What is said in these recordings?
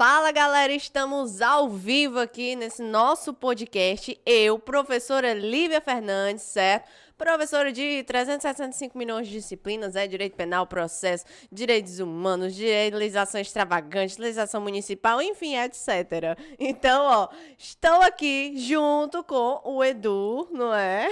Fala galera, estamos ao vivo aqui nesse nosso podcast. Eu, professora Lívia Fernandes, certo? Professora de 365 milhões de disciplinas, é direito penal, processo, direitos humanos, legislação extravagante, legislação municipal, enfim, etc. Então, ó, estou aqui junto com o Edu, não é?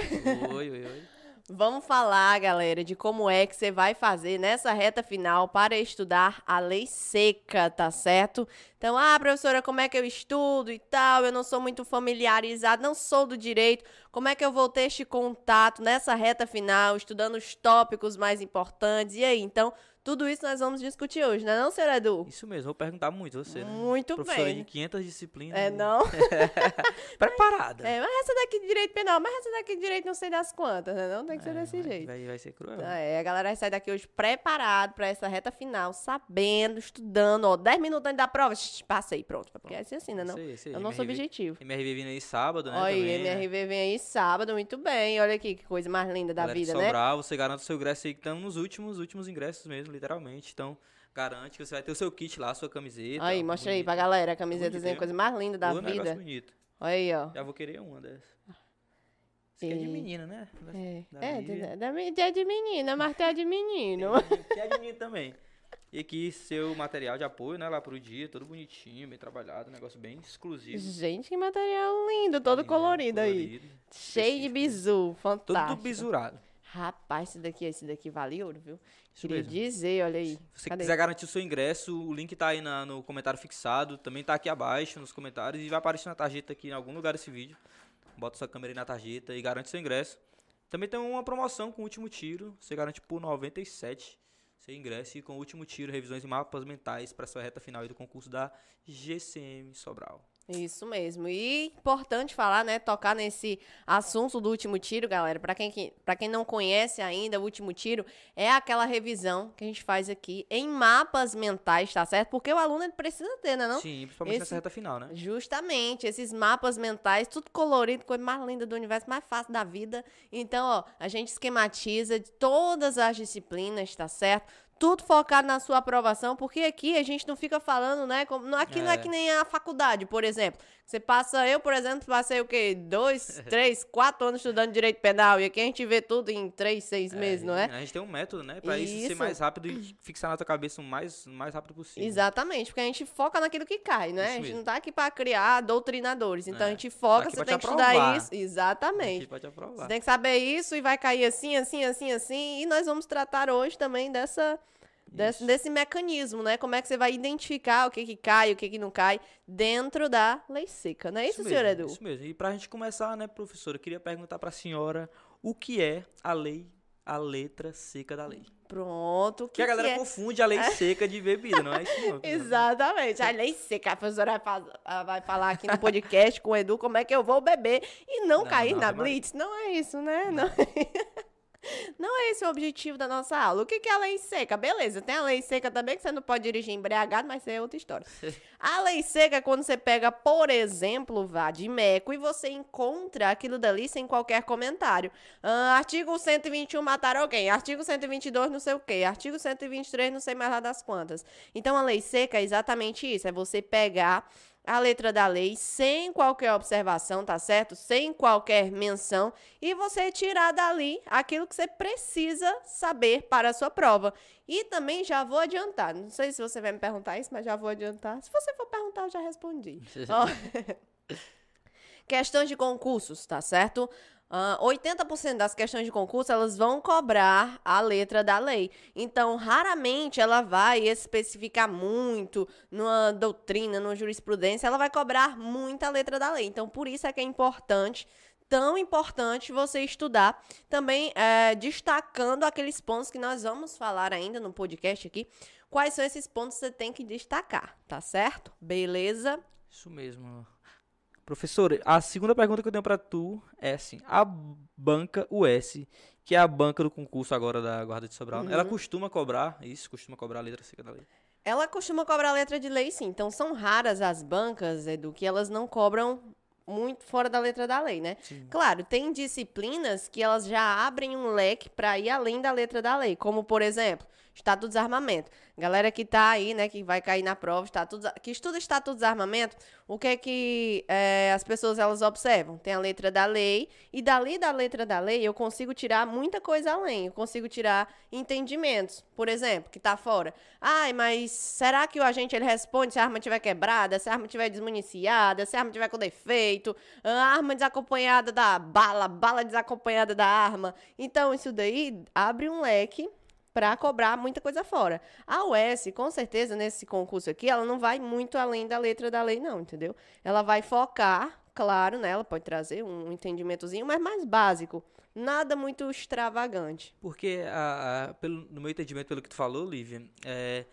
Oi, oi, oi. Vamos falar, galera, de como é que você vai fazer nessa reta final para estudar a lei seca, tá certo? Então, ah, professora, como é que eu estudo e tal? Eu não sou muito familiarizado, não sou do direito. Como é que eu vou ter este contato nessa reta final, estudando os tópicos mais importantes? E aí, então, tudo isso nós vamos discutir hoje, não é não, senhor Edu? Isso mesmo, vou perguntar muito você, né? Muito Professora bem. de 500 disciplinas. É, não? Preparada. É, mas essa daqui de direito penal, mas essa daqui de direito não sei das quantas, né? Não tem que ser É, desse vai, jeito. Vai, vai ser cruel. Ah, é, a galera vai sair daqui hoje preparado para essa reta final, sabendo, estudando, ó, 10 minutos antes da prova, shh, passa aí, pronto, porque é assim, assim, né, não? Sei, sei. É o nosso MRV objetivo. MRV vindo aí sábado, né? Olha também, né? MRV vem aí sábado, muito bem, olha aqui que coisa mais linda da Galera vida, né? Sobral, você garante o seu ingresso aí, que estamos nos últimos, últimos ingressos mesmo, literalmente. Então, garante que você vai ter o seu kit lá, a sua camiseta. Aí, mostra aí pra galera, a camisetazinha, Bonito, coisa mais linda da negócio vida. bonito. Olha aí, ó. Já vou querer uma dessa. Isso aqui é de E- menina, né? É, Da é, da, é de menina, mas tem a de menino. Que é de menino também. E aqui, seu material de apoio, né? Lá pro dia, todo bonitinho, bem trabalhado, um negócio bem exclusivo. Gente, que material lindo, todo né? colorido aí. Colorido, Cheio de específico. bizu, fantástico. Todo bisurado. Rapaz, esse daqui, esse daqui vale ouro, viu? Isso Queria mesmo. dizer, olha aí. Se você Cadê? quiser garantir o seu ingresso, o link tá aí na- no comentário fixado, também tá aqui abaixo nos comentários e vai aparecer na tarjeta aqui em algum lugar desse vídeo. Bota sua câmera aí na tarjeta e garante seu ingresso. Também tem uma promoção com o último tiro, você garante por 97 seu ingresso e com o último tiro, revisões e mapas mentais para sua reta final aí do concurso da GCM Sobral. Isso mesmo. E importante falar, né, tocar nesse assunto do último tiro, galera. Para quem que- pra quem não conhece ainda, o último tiro é aquela revisão que a gente faz aqui em mapas mentais, tá certo? Porque o aluno precisa ter, né, não? Sim, principalmente Esse- nessa reta final, né? Justamente, esses mapas mentais, tudo colorido, coisa mais linda do universo, mais fácil da vida. Então, ó, a gente esquematiza de todas as disciplinas, tá certo? Tudo focado na sua aprovação, porque aqui a gente não fica falando, né? Como, aqui não é É. que nem a faculdade, por exemplo. Você passa, eu, por exemplo, passei o quê? Dois, três, quatro anos estudando direito penal. E aqui a gente vê tudo em três, seis meses, não é? A gente tem um método, né? Pra isso, ser Isso. mais rápido e fixar na tua cabeça o mais, o mais rápido possível. Exatamente, porque a gente foca naquilo que cai, né? Isso a gente não tá aqui pra criar doutrinadores. Então a É, gente foca, aqui você tem te que estudar aprovar. isso. Exatamente. Aqui pode aprovar. Você tem que saber isso e vai cair assim, assim, assim, assim. E nós vamos tratar hoje também dessa, desse, Isso. desse mecanismo, né? Como é que você vai identificar o que, que cai, o que, que não cai dentro da lei seca. Não é isso, senhor mesmo, Edu? Isso mesmo. E pra gente começar, né, professora, eu queria perguntar pra senhora o que é a lei, a letra seca da lei. Pronto. Que, Que a galera que é? confunde a lei seca de bebida, não é isso não. Exatamente. A lei seca. A professora vai, ah, vai falar aqui no podcast com o Edu como é que eu vou beber e não, Não, cair não, na. Blitz. Não é isso, né? Não. Não é esse o objetivo da nossa aula. O que que é a lei seca? Beleza, tem a lei seca também, que você não pode dirigir embriagado, mas isso é outra história. A lei seca é quando você pega, por exemplo, vá de Meco e você encontra aquilo dali sem qualquer comentário. Ah, artigo 121, matar alguém. Artigo 122, não sei o quê. Artigo 123, não sei mais lá das quantas. Então, a lei seca é exatamente isso. É você pegar a letra da lei sem qualquer observação, tá certo? Sem qualquer menção e você tirar dali aquilo que você precisa saber para a sua prova. E também já vou adiantar, não sei se você vai me perguntar isso, mas já vou adiantar. Se você for perguntar, eu já respondi. Ó, Questões de concursos, tá certo? Ah, 80% das questões de concurso elas vão cobrar a letra da lei. Então, raramente ela vai especificar muito numa doutrina, numa jurisprudência, ela vai cobrar muita letra da lei. Então, por isso é que é importante, tão importante você estudar. Também é, destacando aqueles pontos que nós vamos falar ainda no podcast aqui. Quais são esses pontos que você tem que destacar, tá certo? Beleza? Isso mesmo. Professora, a segunda pergunta que eu tenho pra tu é assim: a banca US, que é a banca do concurso agora da Guarda de Sobral, né? ela Uhum. costuma cobrar isso, costuma cobrar a letra seca da lei. Ela costuma cobrar letra de lei, sim. Então são raras as bancas, Edu, que elas não cobram muito fora da letra da lei, né? Sim. Claro, tem disciplinas que elas já abrem um leque para ir além da letra da lei, como por exemplo, Estatuto do Desarmamento. Galera que tá aí, né, que vai cair na prova, estatuto, que estuda Estatuto do Desarmamento, o que é que é, as pessoas elas observam? Tem a letra da lei, e dali da letra da lei eu consigo tirar muita coisa além. Eu consigo tirar entendimentos, por exemplo, que tá fora. Ai, mas será que o agente ele responde se a arma estiver quebrada, se a arma estiver desmuniciada, se a arma estiver com defeito, a arma desacompanhada da bala, bala desacompanhada da arma? Então, isso daí abre um leque para cobrar muita coisa fora. A UES, com certeza, nesse concurso aqui, ela não vai muito além da letra da lei, não, entendeu? Ela vai focar, claro, né? Ela pode trazer um entendimentozinho, mas mais básico. Nada muito extravagante. Porque, a, a, pelo, no meu entendimento, pelo que tu falou, Lívia, é,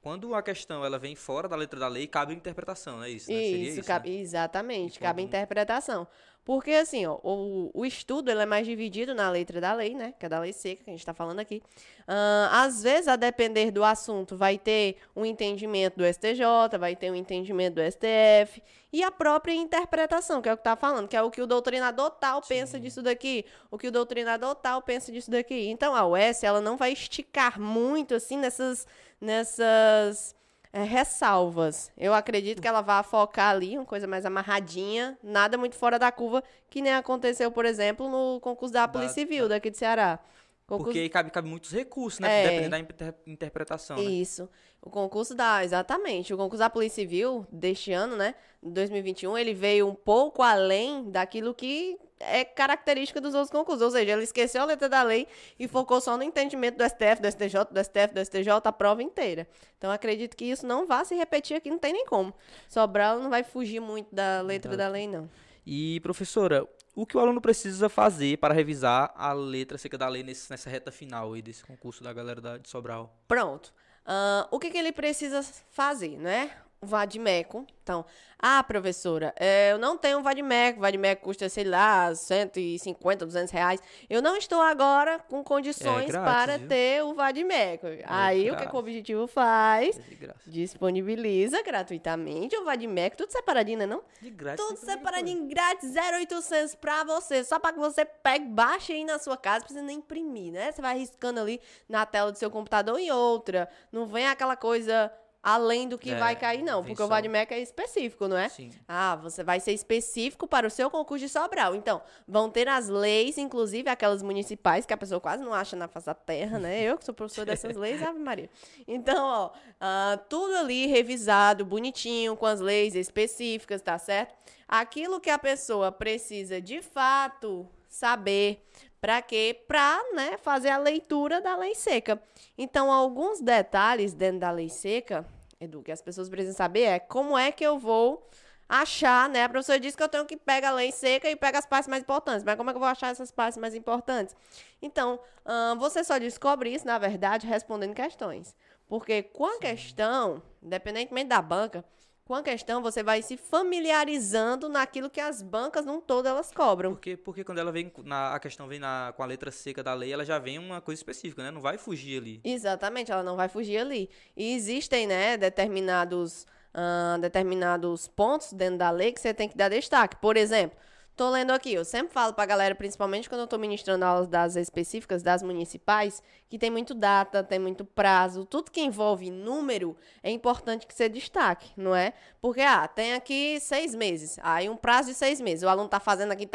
quando a questão ela vem fora da letra da lei, cabe interpretação, é isso? Né? Isso, isso cabe, né? exatamente, cabe interpretação. Porque, assim, ó, o, o estudo ele é mais dividido na letra da lei, né? Que é da lei seca, que a gente está falando aqui. Uh, às vezes, a depender do assunto, vai ter um entendimento do STJ, vai ter um entendimento do STF, e a própria interpretação, que é o que está falando, que é o que o doutrinador tal Sim. pensa disso daqui, o que o doutrinador tal pensa disso daqui. Então, a UES, ela não vai esticar muito, assim, nessas... nessas é, ressalvas. Eu acredito que ela vai focar ali, uma coisa mais amarradinha, nada muito fora da curva, que nem aconteceu, por exemplo, no concurso da Polícia Civil da... daqui de Ceará. Concurso... Porque aí cabe, cabe muitos recursos, né? É, dependendo da inter interpretação. Né? Isso. O concurso da. Exatamente. O concurso da Polícia Civil deste ano, né? 2021, ele veio um pouco além daquilo que é característica dos outros concursos. Ou seja, ele esqueceu a letra da lei e focou só no entendimento do STF, do STJ, do STF, do STJ, a prova inteira. Então, acredito que isso não vá se repetir aqui, não tem nem como. Sobral não vai fugir muito da letra da lei, não. E, professora, o que o aluno precisa fazer para revisar a letra seca da lei nesse, nessa reta final aí desse concurso da galera da, de Sobral? Pronto. Uh, o que, que ele precisa fazer, né? O Vadimeco. Então, ah, professora, é, eu não tenho um Vadimeco. O Vadimeco custa, sei lá, 150, 200 reais. Eu não estou agora com condições é grátis, para viu? ter o Vadimeco. É Aí, grátis. o que, que, o objetivo faz? É Disponibiliza gratuitamente o Vadimeco. Tudo separadinho, né, não? De grátis. Tudo separadinho, grátis, 0,800 para você. Só para que você pegue, baixe aí na sua casa, precisa nem imprimir, né? Você vai riscando ali na tela do seu computador e outra. Não vem aquela coisa além do que é, vai cair, não. Porque o Vadmec é específico, não é? Sim. Ah, você vai ser específico para o seu concurso de Sobral. Então, vão ter as leis, inclusive aquelas municipais, que a pessoa quase não acha na face da terra, né? Eu que sou professor dessas leis, Ave Maria. Então, ó, uh, tudo ali revisado, bonitinho, com as leis específicas, tá certo? Aquilo que a pessoa precisa de fato saber para quê? Para né, fazer a leitura da lei seca. Então, alguns detalhes dentro da lei seca Edu, que as pessoas precisam saber é como é que eu vou achar, né? A professora disse que eu tenho que pegar a lei seca e pega as partes mais importantes. Mas como é que eu vou achar essas partes mais importantes? Então, hum, você só descobre isso, na verdade, respondendo questões. Porque com a questão, independentemente da banca, com a questão, você vai se familiarizando naquilo que as bancas não todas elas cobram. Porque, porque quando ela vem na, a questão vem na, com a letra seca da lei, ela já vem uma coisa específica, né? Não vai fugir ali. Exatamente, ela não vai fugir ali. E existem, né, determinados, uh, determinados pontos dentro da lei que você tem que dar destaque. Por exemplo, Tô lendo aqui, eu sempre falo pra galera, principalmente quando eu tô ministrando aulas das específicas, das municipais, que tem muito data, tem muito prazo, tudo que envolve número é importante que você destaque, não é? Porque, ah, tem aqui seis meses, aí um prazo de seis meses, o aluno tá fazendo aqui,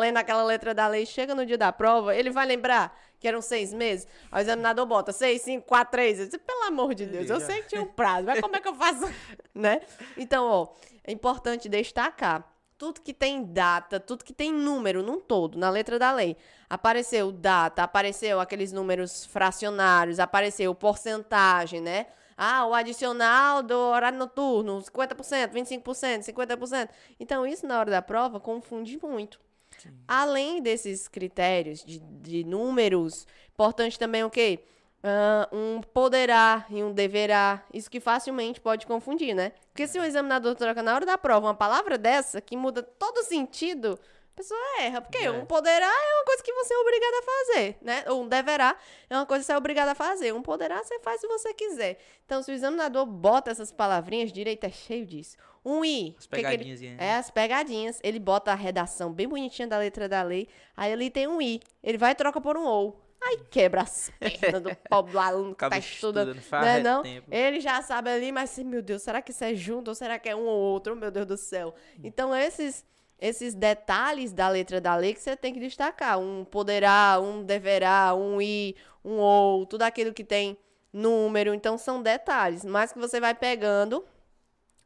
lendo aquela letra da lei, chega no dia da prova, ele vai lembrar que eram seis meses, aí o examinador bota seis, cinco, quatro, três, eu disse, pelo amor de Deus, eu sei que tinha um prazo, mas como é que eu faço, né? Então, ó, é importante destacar tudo que tem data, tudo que tem número num todo, na letra da lei. Apareceu data, apareceu aqueles números fracionários, apareceu porcentagem, né? Ah, o adicional do horário noturno, 50%, 25%, 50%. Então, isso na hora da prova confunde muito. Sim. Além desses critérios de, de números, importante também o quê? Uh, um poderá e um deverá. Isso que facilmente pode confundir, né? Porque se o examinador troca na hora da prova uma palavra dessa, que muda todo o sentido, a pessoa erra. Porque é. um poderá é uma coisa que você é obrigado a fazer, né? Ou um deverá é uma coisa que você é obrigado a fazer. Um poderá você faz se você quiser. Então, se o examinador bota essas palavrinhas, direito é cheio disso. Um i. As pegadinhas. Que que ele, é, as pegadinhas. Ele bota a redação bem bonitinha da letra da lei. Aí ali tem um i. Ele vai e troca por um ou. Aí quebra as pernas do pobre do aluno que tá Acaba estudando. estudando, faz Né, não? tempo. Ele já sabe ali, mas assim, meu Deus, será que isso é junto ou será que é um ou outro? Meu Deus do céu. Então, esses, esses detalhes da letra da lei que você tem que destacar. Um poderá, um deverá, um ir, um ou, tudo aquilo que tem número. Então, são detalhes, mas que você vai pegando,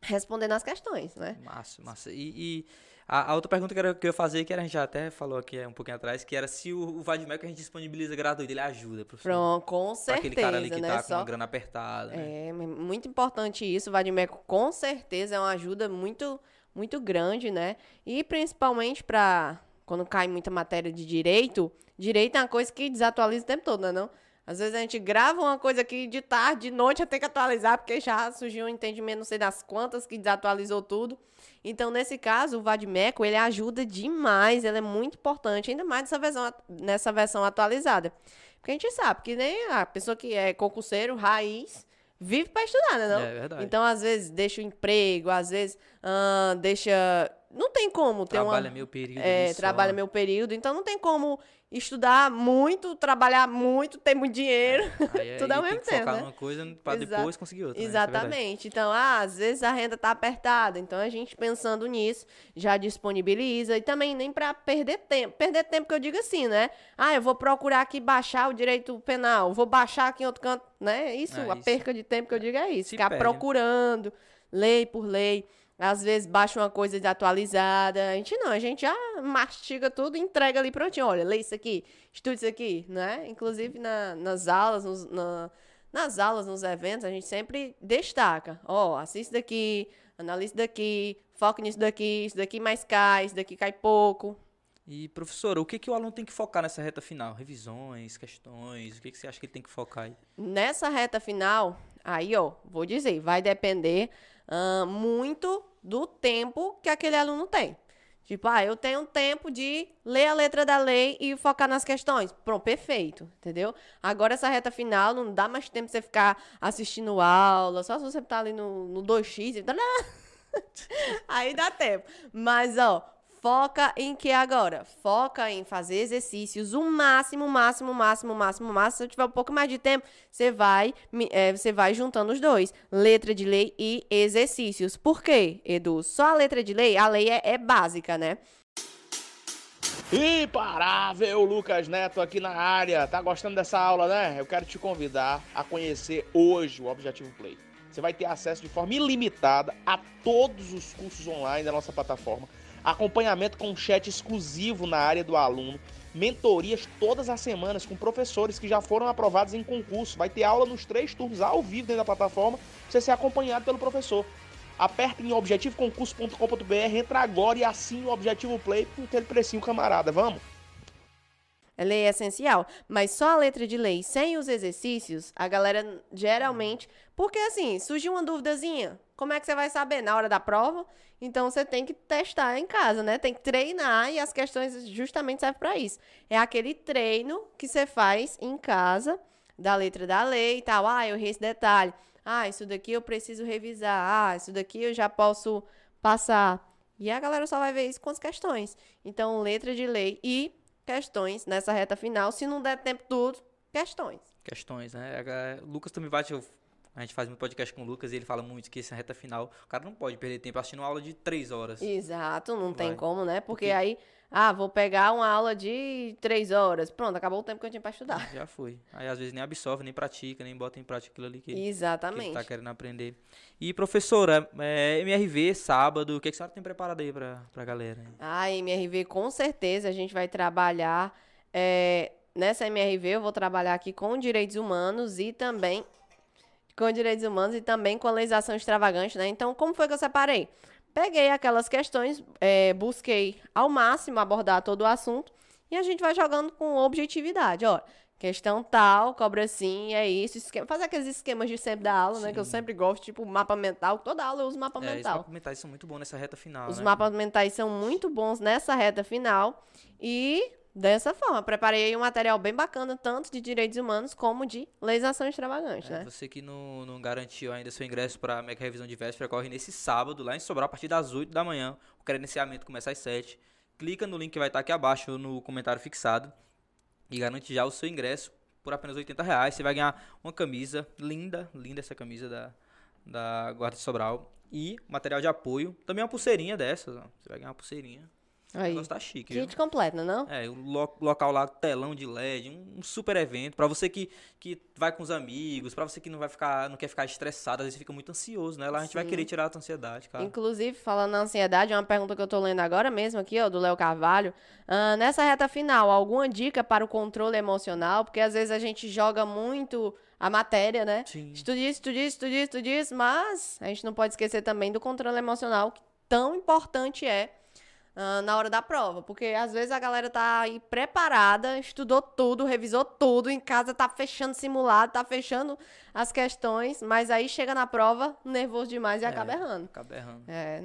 respondendo as questões, né? Massa, massa. E, e a, a outra pergunta que, era, que eu ia fazer, que era, a gente já até falou aqui um pouquinho atrás, que era se o, o Vadmec a gente disponibiliza gratuito, ele ajuda, professor. Pronto, com Pra certeza, aquele cara ali que né? tá com Só a grana apertada, né? É, muito importante isso. O Vadimeco com certeza é uma ajuda muito, muito grande, né? E principalmente para quando cai muita matéria de direito, direito é uma coisa que desatualiza o tempo todo, né? Não? Às vezes a gente grava uma coisa aqui de tarde, de noite, tem que atualizar, porque já surgiu um entendimento, não sei das quantas, que desatualizou tudo. Então, nesse caso, o Vadimeco, ele ajuda demais, ele é muito importante, ainda mais nessa versão, nessa versão atualizada. Porque a gente sabe que nem a pessoa que é concurseiro, raiz, vive para estudar, né? Não? É verdade. Então, às vezes, deixa o emprego, às vezes, deixa. Não tem como ter Trabalha uma. meu período. É, ali só. trabalha meu período, então não tem como estudar muito, trabalhar muito, ter muito dinheiro. Aí, tudo aí ao tem mesmo que tempo, focar né? numa coisa pra Exa- depois conseguir outra. né? É. Exatamente. então, ah, às vezes a renda tá apertada. Então, a gente pensando nisso, já disponibiliza. E também nem para perder tempo. Perder tempo que eu digo assim, né? Ah, eu vou procurar aqui baixar o direito penal. Vou baixar aqui em outro canto, né? Isso, É a isso. perca de tempo que eu digo é isso. Se Ficar perde. procurando, lei por lei. Às vezes baixa uma coisa desatualizada. A gente não, a gente já mastiga tudo e entrega ali prontinho. Olha, lê isso aqui, estude isso aqui, né? Inclusive na- nas aulas, nos- na- nas aulas, nos eventos, a gente sempre destaca. Ó, assista daqui, analisa daqui, foca nisso daqui, isso daqui mais cai, isso daqui cai pouco. E, professora, o que, que o aluno tem que focar nessa reta final? Revisões, questões, o que, que você acha que ele tem que focar aí? Nessa reta final, aí, ó, vou dizer, vai depender ah, muito do tempo que aquele aluno tem. Tipo, ah, eu tenho tempo de ler a letra da lei e focar nas questões. Pronto, perfeito, entendeu? Agora, essa reta final, não dá mais tempo você ficar assistindo aula, só se você tá ali no, no 2x e... Aí dá tempo. Mas, ó, foca em que agora? Foca em fazer exercícios o máximo, máximo, máximo, máximo, máximo. Se eu tiver um pouco mais de tempo, você vai, é, você vai juntando os dois. Letra de lei e exercícios. Por quê, Edu? Só a letra de lei, a lei é, é básica, né? Imparável, Lucas Neto aqui na área. Tá gostando dessa aula, né? Eu quero te convidar a conhecer hoje o Objetivo Play. Você vai ter acesso de forma ilimitada a todos os cursos online da nossa plataforma, acompanhamento com chat exclusivo na área do aluno, mentorias todas as semanas com professores que já foram aprovados em concurso. Vai ter aula nos três turnos ao vivo dentro da plataforma, você ser acompanhado pelo professor. Aperta em objetivoconcurso.com.br, entra agora e assine o Objetivo Play com aquele precinho camarada. Vamos? A lei é essencial, mas só a letra de lei sem os exercícios, a galera geralmente. Porque assim, surgiu uma duvidazinha. Como é que você vai saber na hora da prova? Então você tem que testar em casa, né? Tem que treinar e as questões justamente servem para isso. É aquele treino que você faz em casa, da letra da lei e tal. Ah, eu errei esse detalhe. Ah, isso daqui eu preciso revisar. Ah, isso daqui eu já posso passar. E a galera só vai ver isso com as questões. Então, letra de lei e questões nessa reta final. Se não der tempo tudo, questões. Questões, né? A- Lucas também bate. A gente faz muito podcast com o Lucas e ele fala muito que essa reta final, o cara não pode perder tempo assistindo uma aula de três horas. Exato, não tem Vai. como, né? Porque Porque- aí, ah, vou pegar uma aula de três horas. Pronto, acabou o tempo que eu tinha pra estudar. Já foi. Aí às vezes nem absorve, nem pratica, nem bota em prática aquilo ali que, que ele Exatamente. tá querendo aprender. E professora, é, MRV, sábado, o que, que a senhora tem preparado aí pra, pra galera? A MRV, com certeza, a gente vai trabalhar. é, nessa MRV, eu vou trabalhar aqui com direitos humanos e também. Com direitos humanos e também com a legislação extravagante, né? Então, como foi que eu separei? Peguei aquelas questões, é, busquei ao máximo abordar todo o assunto e a gente vai jogando com objetividade. Ó, questão tal, cobra assim, é isso. Esquema, fazer aqueles esquemas de sempre da aula, né? Que eu Sim. sempre gosto, tipo mapa mental. Toda aula eu uso mapa É, mental. mapas mentais são muito bons nessa reta final. Os né? mapas mentais são muito bons nessa reta final e dessa forma, preparei aí um material bem bacana, tanto de direitos humanos como de legislação extravagante, É, né? Você que não, não garantiu ainda seu ingresso para a Mega Revisão de Véspera, corre nesse sábado, lá em Sobral, a partir das 8 da manhã. O credenciamento começa às 7. Clica no link que vai estar aqui abaixo no comentário fixado. e garante já o seu ingresso por apenas 80 reais. Você vai ganhar uma camisa linda, linda essa camisa da, da Guarda de Sobral. E material de apoio. Também uma pulseirinha dessas, ó. Você vai ganhar uma pulseirinha. O Aí. negócio tá chique, viu? Kit completo, não é o lo- local lá, telão de LED, um, super evento. Pra você que, que vai com os amigos, pra você que não vai ficar, não quer ficar estressado, às vezes fica muito ansioso, né? Lá a gente vai Sim. querer tirar a ansiedade, cara. Inclusive, falando na ansiedade, é uma pergunta que eu tô lendo agora mesmo aqui, ó, do Léo Carvalho. Ah, nessa reta final, alguma dica para o controle emocional? Porque às vezes a gente joga muito a matéria, né? Sim. Estude isso, estude isso, estude isso, estude isso, mas a gente não pode esquecer também do controle emocional, que tão importante é ah, na hora da prova. Porque às vezes a galera tá aí preparada, estudou tudo, revisou tudo, em casa tá fechando simulado, tá fechando as questões, mas aí chega na prova, nervoso demais e É. acaba errando. Acaba errando. É,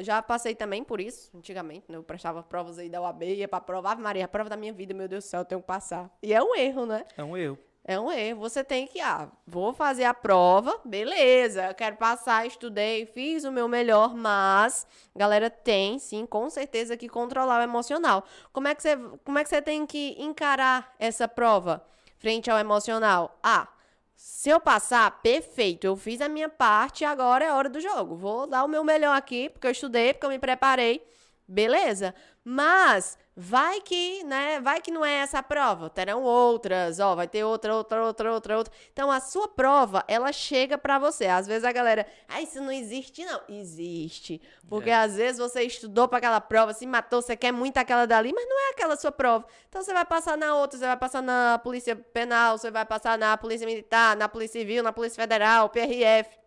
já passei também por isso, antigamente, né? Eu prestava provas aí da UAB, ia pra prova, Ave Maria, a prova da minha vida, meu Deus do céu, eu tenho que passar. E é um erro, né? É um erro. É um erro. Você tem que, ah, vou fazer a prova, beleza, eu quero passar, estudei, fiz o meu melhor, mas, galera, tem sim, com certeza, que controlar o emocional. Como é que você, como é que você tem que encarar essa prova frente ao emocional? Ah, se eu passar, perfeito, eu fiz a minha parte, agora é hora do jogo. Vou dar o meu melhor aqui, porque eu estudei, porque eu me preparei. Beleza? Mas vai que, né? Vai que não é essa a prova. Terão outras, ó, vai ter outra, outra, outra, outra, outra. Então a sua prova, ela chega pra você. Às vezes a galera, ah, isso não existe não. Existe. Porque às vezes você estudou pra aquela prova, se matou, você quer muito aquela dali, mas não é aquela sua prova. Então você vai passar na outra, você vai passar na Polícia Penal, você vai passar na Polícia Militar, na Polícia Civil, na Polícia Federal, PRF.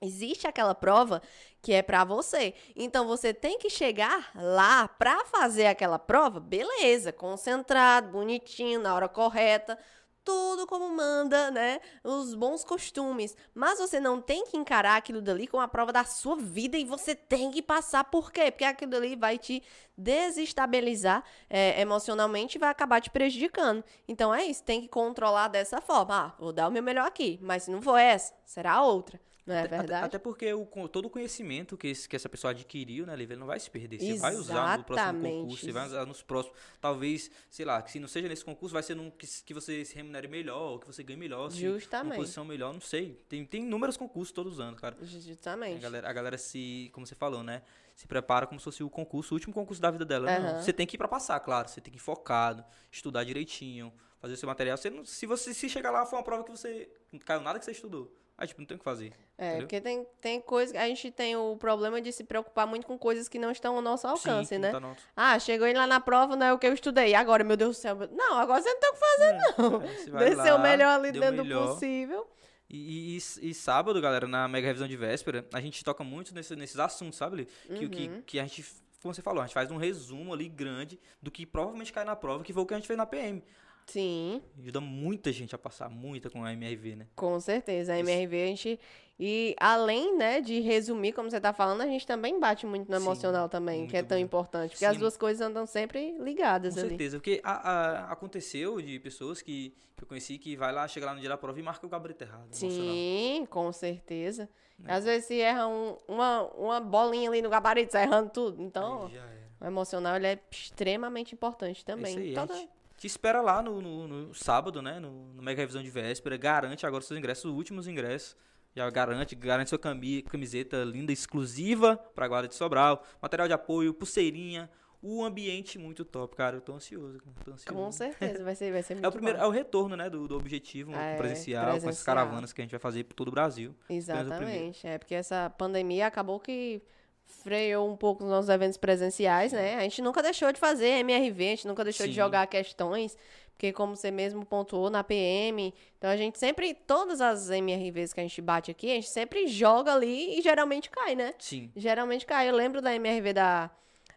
Existe aquela prova que é pra você. Então você tem que chegar lá pra fazer aquela prova, beleza, concentrado, bonitinho, na hora correta, tudo como manda, né? Os bons costumes. Mas você não tem que encarar aquilo dali como a prova da sua vida e você tem que passar. Por quê? Porque aquilo dali vai te desestabilizar é, emocionalmente e vai acabar te prejudicando. Então é isso, tem que controlar dessa forma. Ah, vou dar o meu melhor aqui, mas se não for essa, será outra. Não é Até- verdade? Até porque o, todo o conhecimento que, esse- que essa pessoa adquiriu, né, Lívia, ele não vai se perder. Você vai usar no próximo Exatamente. concurso, você vai usar nos próximos. Talvez, sei lá, que se não seja nesse concurso, vai ser num que, que você se remunere melhor, ou que você ganhe melhor, se uma Justamente. posição melhor, não sei. Tem, tem inúmeros concursos todos os anos, cara. A Justamente. galera, a galera se, como você falou, né? Se prepara como se fosse o concurso, o último concurso da vida dela. Aham. você tem que ir pra passar, claro. Você tem que ir focado, estudar direitinho, fazer o seu material. Você não- se você se chegar lá, foi uma prova que você não caiu nada que você estudou. Aí, tipo, não tem o que fazer. É, entendeu? porque tem, tem coisa. A gente tem o problema de se preocupar muito com coisas que não estão ao nosso alcance, Sim, né? não tá no- Ah, chegou lá na prova, não é o que eu estudei. Agora, meu Deus do céu. Não, agora você não tem o que fazer, não. É, Dê seu lá, melhor ali o dentro do possível. E, e- e sábado, galera, na mega revisão de véspera, a gente toca muito nesse- nesses assuntos, sabe? Que, o que, Uhum. que a gente, como você falou, a gente faz um resumo ali grande do que provavelmente cai na prova, que foi o que a gente fez na PM. Sim, Ajuda muita gente a passar, muita com a MRV, né? com certeza. A. MRV, a gente. E além, né, de resumir, como você tá falando, a gente também bate muito no Sim, emocional também, que é tão bom. importante. Porque as Sim. duas coisas andam sempre ligadas Com ali. certeza, porque a- a- aconteceu de pessoas que, que eu conheci que vai lá, chega lá no dia da prova e marca o gabarito errado. emocional. Sim, com certeza. Né? Às vezes se erra um- uma, uma bolinha ali no gabarito, sai errando tudo. Então, Aí já era. o emocional ele é extremamente importante também. É isso aí, Toda- a gente te espera lá no, no- no sábado, né? No, no Mega Revisão de Véspera. Garante agora seus ingressos, os últimos ingressos. Já garante, garante sua cami- camiseta linda, exclusiva pra Guarda de Sobral. Material de apoio, pulseirinha. O ambiente muito top, cara. Eu tô ansioso. Tô ansioso. Com certeza, vai ser, vai ser muito É o primeiro, bom. é o retorno, né, do, do objetivo É, presencial, com essas presencial. caravanas que a gente vai fazer por todo o Brasil. Exatamente. É porque essa pandemia acabou que freou um pouco os nossos eventos presenciais, né? A gente nunca deixou de fazer MRV, a gente nunca deixou de Sim. jogar questões, porque como você mesmo pontuou na PM, então a gente sempre, todas as MRVs que a gente bate aqui, a gente sempre joga ali e geralmente cai, né? Sim. Geralmente cai. Eu lembro da MRV da,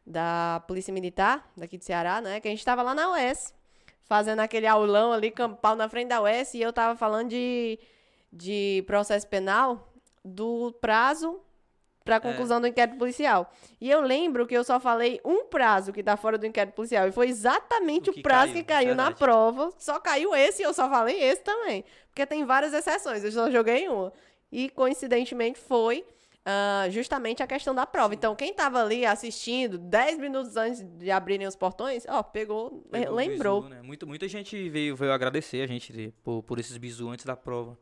da Polícia Militar, daqui de Ceará, né? Que a gente tava lá na UES, fazendo aquele aulão ali, campal na frente da UES, e eu tava falando de, de processo penal do prazo pra conclusão do inquérito policial. E eu lembro que eu só falei um prazo que tá fora do inquérito policial, e foi exatamente O o, que prazo caiu, que caiu na verdade. prova. Só caiu esse e eu só falei esse também. Porque tem várias exceções, eu só joguei uma. E coincidentemente foi ah, justamente a questão da prova. Então, quem tava ali assistindo 10 minutos antes de abrirem os portões, ó, pegou, Pegou o lembrou. bizu, né? Muito, muita gente veio, veio agradecer a gente por, por esses bisu antes da prova.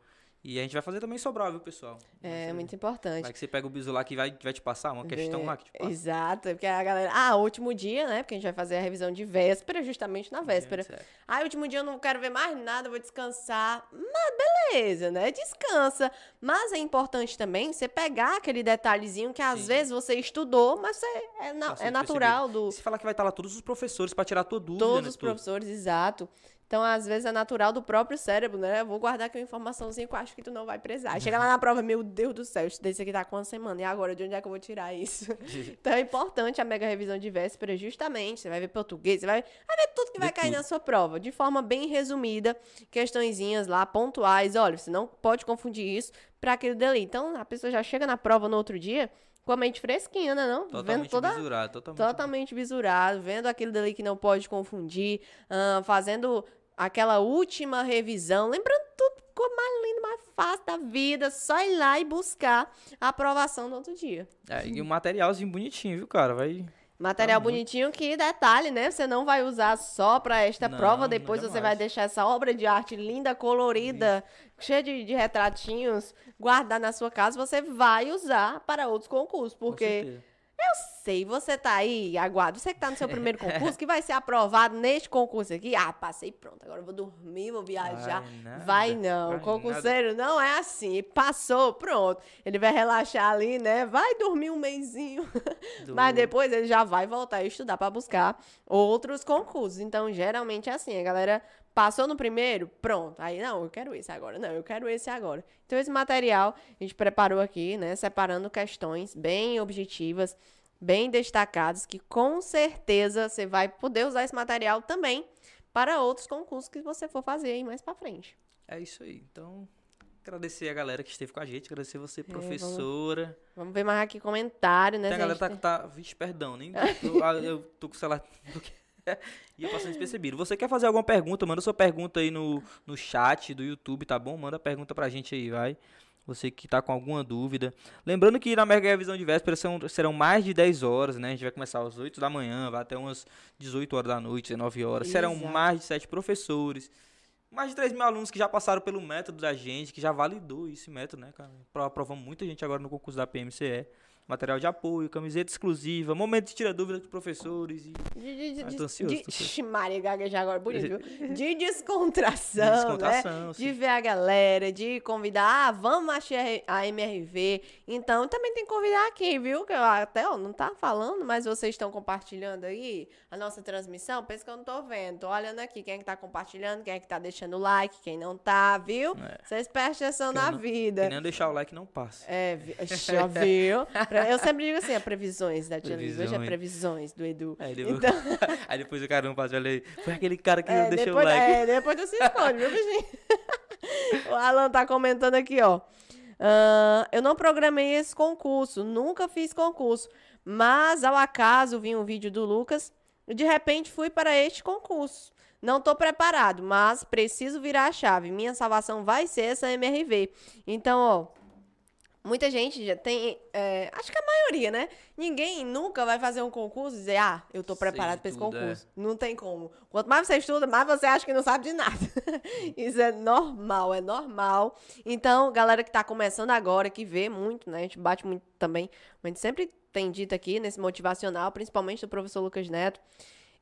E a gente vai fazer também Sobral, viu, pessoal? É ser- muito importante. Vai que você pega o bisu lá que vai, vai te passar, uma questão lá que te passa. Exato, porque a galera. Ah, último dia, né? Porque a gente vai fazer a revisão de véspera, justamente na véspera. Certo. Ah, último dia eu não quero ver mais nada, vou descansar. Mas beleza, né? Descansa. Mas é importante também você pegar aquele detalhezinho que às Sim. vezes você estudou, mas você, é, na- Passa é natural do. Se falar que vai estar lá todos os professores pra tirar a tua dúvida, Todos né? os tudo. professores, exato. Então, às vezes, é natural do próprio cérebro, né? Eu vou guardar aqui uma informaçãozinha que eu acho que tu não vai precisar. Chega lá na prova, meu Deus do céu, isso desse aqui tá com uma semana. E agora, de onde é que eu vou tirar isso? então, é importante a mega revisão de véspera, justamente. Você vai ver português, você vai, vai ver tudo que vai Ver cair tudo. na sua prova. De forma bem resumida, questõezinhas lá, pontuais. Olha, você não pode confundir isso para aquilo dali. Então, a pessoa já chega na prova no outro dia com a mente fresquinha, né? Não? Vendo Totalmente toda visurado, totalmente. totalmente visurado, vendo aquilo dali que não pode confundir, ahn, fazendo aquela última revisão, lembrando tudo ficou mais lindo, mais fácil da vida, só ir lá e buscar a aprovação no outro dia. É, e o materialzinho bonitinho, viu, cara? Vai. Material Tá muito. bonitinho que, detalhe, né? Você não vai usar só para esta Não, prova, depois você vai jamais. deixar essa obra de arte linda, colorida, cheia de, de retratinhos, guardar na sua casa, você vai usar para outros concursos, porque certeza. sei, você tá aí, aguardo, você que tá no seu primeiro concurso, que vai ser aprovado neste concurso aqui, ah, passei, pronto, agora eu vou dormir, vou viajar. Vai nada, Vai não, vai concurseiro não é assim, passou, pronto, ele vai relaxar ali, né, vai dormir um mêsinho, mas depois ele já vai voltar a estudar para buscar outros concursos, então geralmente é assim, a galera passou no primeiro, pronto, aí não, eu quero esse agora, não, eu quero esse agora. Então esse material a gente preparou aqui, né, separando questões bem objetivas, bem destacadas, que com certeza você vai poder usar esse material também para outros concursos que você for fazer aí mais para frente. É isso aí. Então, agradecer a galera que esteve com a gente, agradecer você, É, vamos- professora. Vamos ver mais aqui comentário, né? Tem a galera gente tá, tá. Vixe, perdão, nem. Eu, ah, eu tô com o celular. Ia passando despercebido. Você quer fazer alguma pergunta? Manda sua pergunta aí no, no chat do YouTube, tá bom? Manda pergunta pra gente aí, vai. Você que tá com alguma dúvida. Lembrando que na Mega Revisão de Véspera são, serão mais de 10 horas, né? A gente vai começar às 8 da manhã, vai até umas 18 horas da noite, 19 horas. Serão Exato. mais de 7 professores. Mais de 3 mil alunos que já passaram pelo método da gente, que já validou esse método, né, cara? Pro- Aprovamos muita gente agora no concurso da PMCE. Material de apoio, camiseta exclusiva, momento de tirar dúvida dos professores e De, de, de, Ah, de, tô ansioso, de- tô ansioso. Ixi, Maria gaguejar agora, bonito? De descontração, de né? descontração. De sim. ver a galera, de convidar, ah, vamos achar a MRV. Então, também tem que convidar aqui, viu? Que eu até, ó, não tá falando, mas vocês estão compartilhando aí a nossa transmissão. Pensa que eu não tô vendo. Tô olhando aqui quem é que tá compartilhando, quem é que tá deixando like, quem não tá, viu? É. Vocês prestem atenção Quem na não- vida. E nem deixar o like não passa. É, ó, viu? Eu sempre digo assim, a previsões da Tia Liz. Hoje é Previsões. do Edu. Aí depois, Então, aí depois o cara não faz, olha aí. Foi aquele cara que é, não deixou o like. é, depois tu se esconde, viu, bichinho? o Alan tá comentando aqui, ó. Ah, eu não programei esse concurso, nunca fiz concurso, mas ao acaso vi um vídeo do Lucas e de repente fui para este concurso. Não tô preparado, mas preciso virar a chave. Minha salvação vai ser essa MRV. Então, ó, muita gente já tem, é, acho que a maioria, né? Ninguém nunca vai fazer um concurso e dizer, ah, eu tô preparado para esse é. concurso. Não tem como. Quanto mais você estuda, mais você acha que não sabe de nada. Isso é normal, é normal. Então, galera que tá começando agora, que vê muito, né? A gente bate muito também. A gente sempre tem dito aqui nesse motivacional, principalmente do professor Lucas Neto.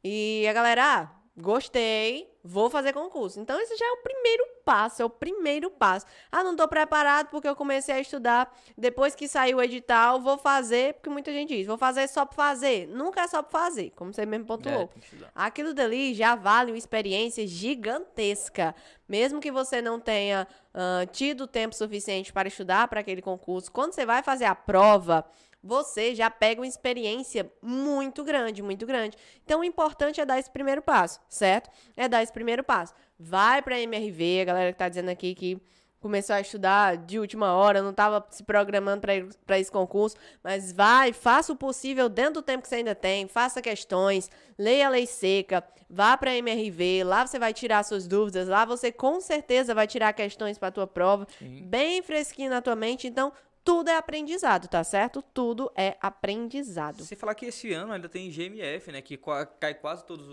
E a galera, ah, gostei, vou fazer concurso. Então, esse já é o primeiro passo, é o primeiro passo. Ah, não tô preparado porque eu comecei a estudar. Depois que saiu o edital, vou fazer, porque muita gente diz, vou fazer só pra fazer. Nunca é só pra fazer, como você mesmo pontuou. É. Aquilo dali já vale uma experiência gigantesca. Mesmo que você não tenha ah, tido tempo suficiente para estudar para aquele concurso, quando você vai fazer a prova, você já pega uma experiência muito grande, muito grande. Então, o importante é dar esse primeiro passo, certo? É dar esse primeiro passo. Vai para a MRV, a galera que tá dizendo aqui que começou a estudar de última hora, não estava se programando para esse concurso, mas vai, faça o possível dentro do tempo que você ainda tem, faça questões, leia a lei seca, vá para a MRV, lá você vai tirar suas dúvidas, lá você com certeza vai tirar questões para a tua prova, Sim. bem fresquinho na tua mente, então tudo é aprendizado, tá certo? Tudo é aprendizado. Você falar que esse ano ainda tem GMF, né? Que cai quase todas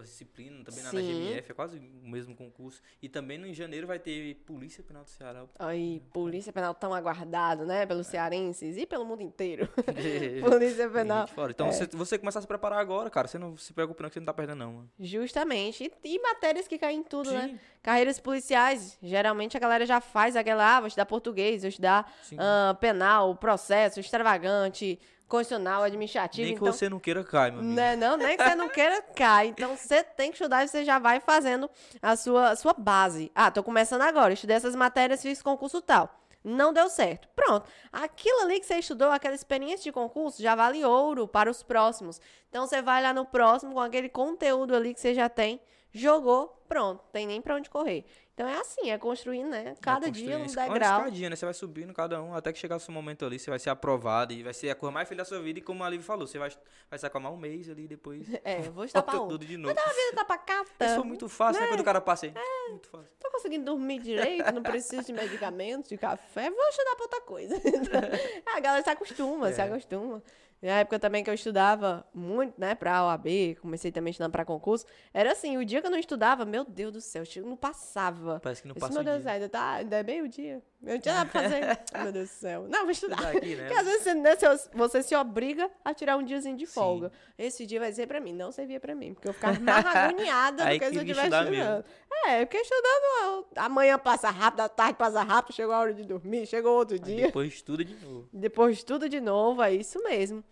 as disciplinas, também na. GMF, é quase o mesmo concurso. E também em janeiro vai ter Polícia Penal do Ceará. Aí, Polícia Penal tão aguardado, né? Pelos cearenses e pelo mundo inteiro. Polícia Penal. fora. Então É. você, você começar a se preparar agora, cara. Você não se preocupe não que você não tá perdendo não, mano. Justamente. E, e matérias que caem em tudo, né? Sim. Carreiras policiais. Geralmente a galera já faz aquela, ah, vou estudar português, vou estudar Sim. Penal, processo, extravagante, constitucional, administrativo. Nem que então, você não queira cai, meu amigo. Né, não, nem que você não queira, cai. Então, você tem que estudar e você já vai fazendo a sua, a sua base. Ah, tô começando agora, estudei essas matérias, fiz concurso tal. Não deu certo. Pronto. Aquilo ali que você estudou, aquela experiência de concurso, já vale ouro para os próximos. Então, você vai lá no próximo com aquele conteúdo ali que você já tem, jogou, pronto. Tem nem para onde correr. Então, é assim, é construindo, né? Cada É, dia um construir degrau. escadinha, né? Você vai subindo cada um até que chegar o seu momento ali, você vai ser aprovado e vai ser a coisa mais feliz da sua vida. E como a Liv falou, você vai, vai se acalmar um mês ali e depois. É, vou estudar pra tudo de novo. A vida tá pacata. Isso foi muito fácil, né? Quando o cara passa aí. Muito fácil. tô conseguindo dormir direito, não preciso de medicamentos, de café, vou estudar pra outra coisa. Então, a galera se acostuma, se É. acostuma. Na época também que eu estudava muito, né, pra OAB, comecei também estudando pra concurso, era assim, o dia que eu não estudava, meu Deus do céu, eu não passava. Parece que não Esse, passa meu Deus dia. ainda, tá, ainda é meio dia. Eu não tinha nada pra fazer. meu Deus do céu. Não, vou estudar. Estudar aqui, né? Porque às vezes você, né, você- se obriga a tirar um diazinho de Sim. folga. Esse dia vai ser pra mim, não servia pra mim, porque eu ficava mais agoniada do que se eu estivesse estudando. mesmo. É, porque estudando, amanhã passa rápido, a tarde passa rápido, chegou a hora de dormir, chegou outro Aí dia. depois estuda de novo. Depois tudo de novo, é isso mesmo.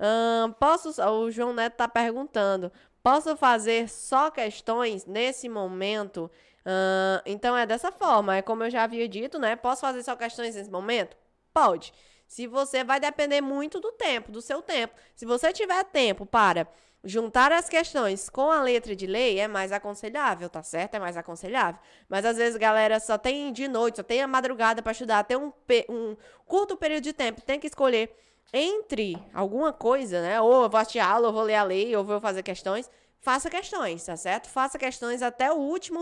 Ahn, posso, o João Neto tá perguntando, posso fazer só questões nesse momento? Ahn, então é dessa forma, é como eu já havia dito, né? Posso fazer só questões nesse momento? Pode. Se você vai depender muito do tempo, do seu tempo. Se você tiver tempo para juntar as questões com a letra de lei, é mais aconselhável, tá certo? É mais aconselhável. Mas às vezes, galera, só tem de noite, só tem a madrugada para estudar, tem um, um curto período de tempo, tem que escolher entre alguma coisa, né? Ou eu vou assistir aula, ou vou ler a lei, ou vou fazer questões. Faça questões, tá certo? Faça questões até o último,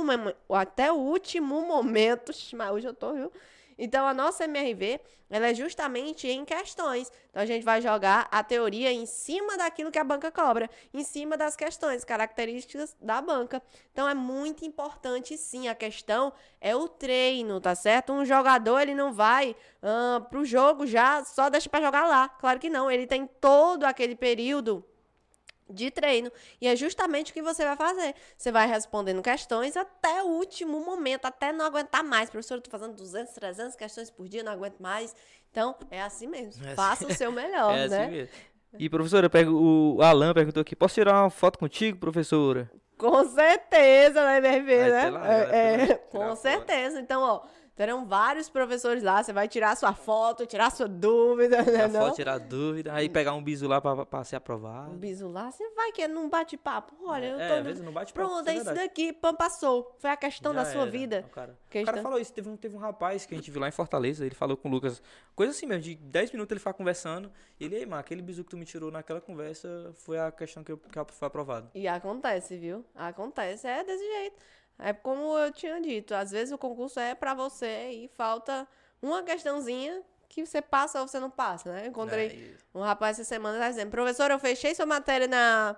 até o último momento. Mas hoje eu tô, viu? Então, a nossa MRV, ela é justamente em questões. Então, a gente vai jogar a teoria em cima daquilo que a banca cobra, em cima das questões, características da banca. Então, é muito importante, sim. A questão é o treino, tá certo? Um jogador, ele não vai ah, pro jogo já, só deixa pra jogar lá. Claro que não. Ele tem todo aquele período de treino. E é justamente o que você vai fazer. Você vai respondendo questões até o último momento, até não aguentar mais. Professor, eu tô fazendo 200, 300 questões por dia, não aguento mais. Então, é assim mesmo. É assim- Faça o seu melhor, é né? assim mesmo. E professora, pego, o Alan perguntou aqui, posso tirar uma foto contigo, professora? Com certeza, né, MRV, né? lá, É, é, com certeza. Então, ó, terão vários professores lá. Você vai tirar sua foto, tirar sua dúvida, né? Tirar foto, tirar dúvida, aí pegar um bisu lá pra, pra ser aprovado. Um bisu lá, você vai que num bate-papo. Olha, eu é, tô. às vezes não bate papo, Pronto, é é isso verdade. daqui, pam, passou. Foi a questão Já da sua era. vida. O cara, o cara falou isso, teve um, teve um rapaz que a gente viu lá em Fortaleza, ele falou com o Lucas, coisa assim mesmo, de 10 minutos ele ficava conversando, e ele, ei, mano, aquele bisu que tu me tirou naquela conversa foi a questão que, eu, que foi aprovada. E acontece, viu? Acontece, é desse jeito. É como eu tinha dito, às vezes o concurso é pra você e falta uma questãozinha que você passa ou você não passa, né? Eu encontrei Aí, um rapaz essa semana tá dizendo, professor, eu fechei sua matéria na,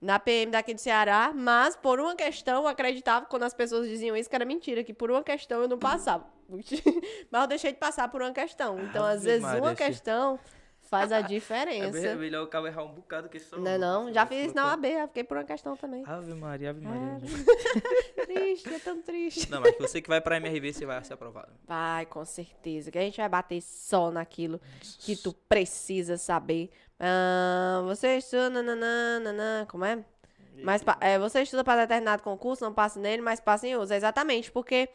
na PM daqui do Ceará, mas por uma questão eu acreditava quando as pessoas diziam isso que era mentira, que por uma questão eu não passava. mas eu deixei de passar por uma questão. Então, às Ave vezes, Maria, uma questão faz a é diferença. bem- melhor o cara errar um bocado que só. Não é não? Já fiz isso na OAB, fiquei por uma questão também. Ave Maria, Ave Maria. triste, é tão triste. Não, mas você que vai pra MRV, você vai ser aprovado. Vai, com certeza. Que a gente vai bater só naquilo que tu precisa saber. Ah, você estuda, nananã, nananã, como é? Mas é, você estuda para determinado concurso, não passa nele, mas passa em outros. Exatamente, porque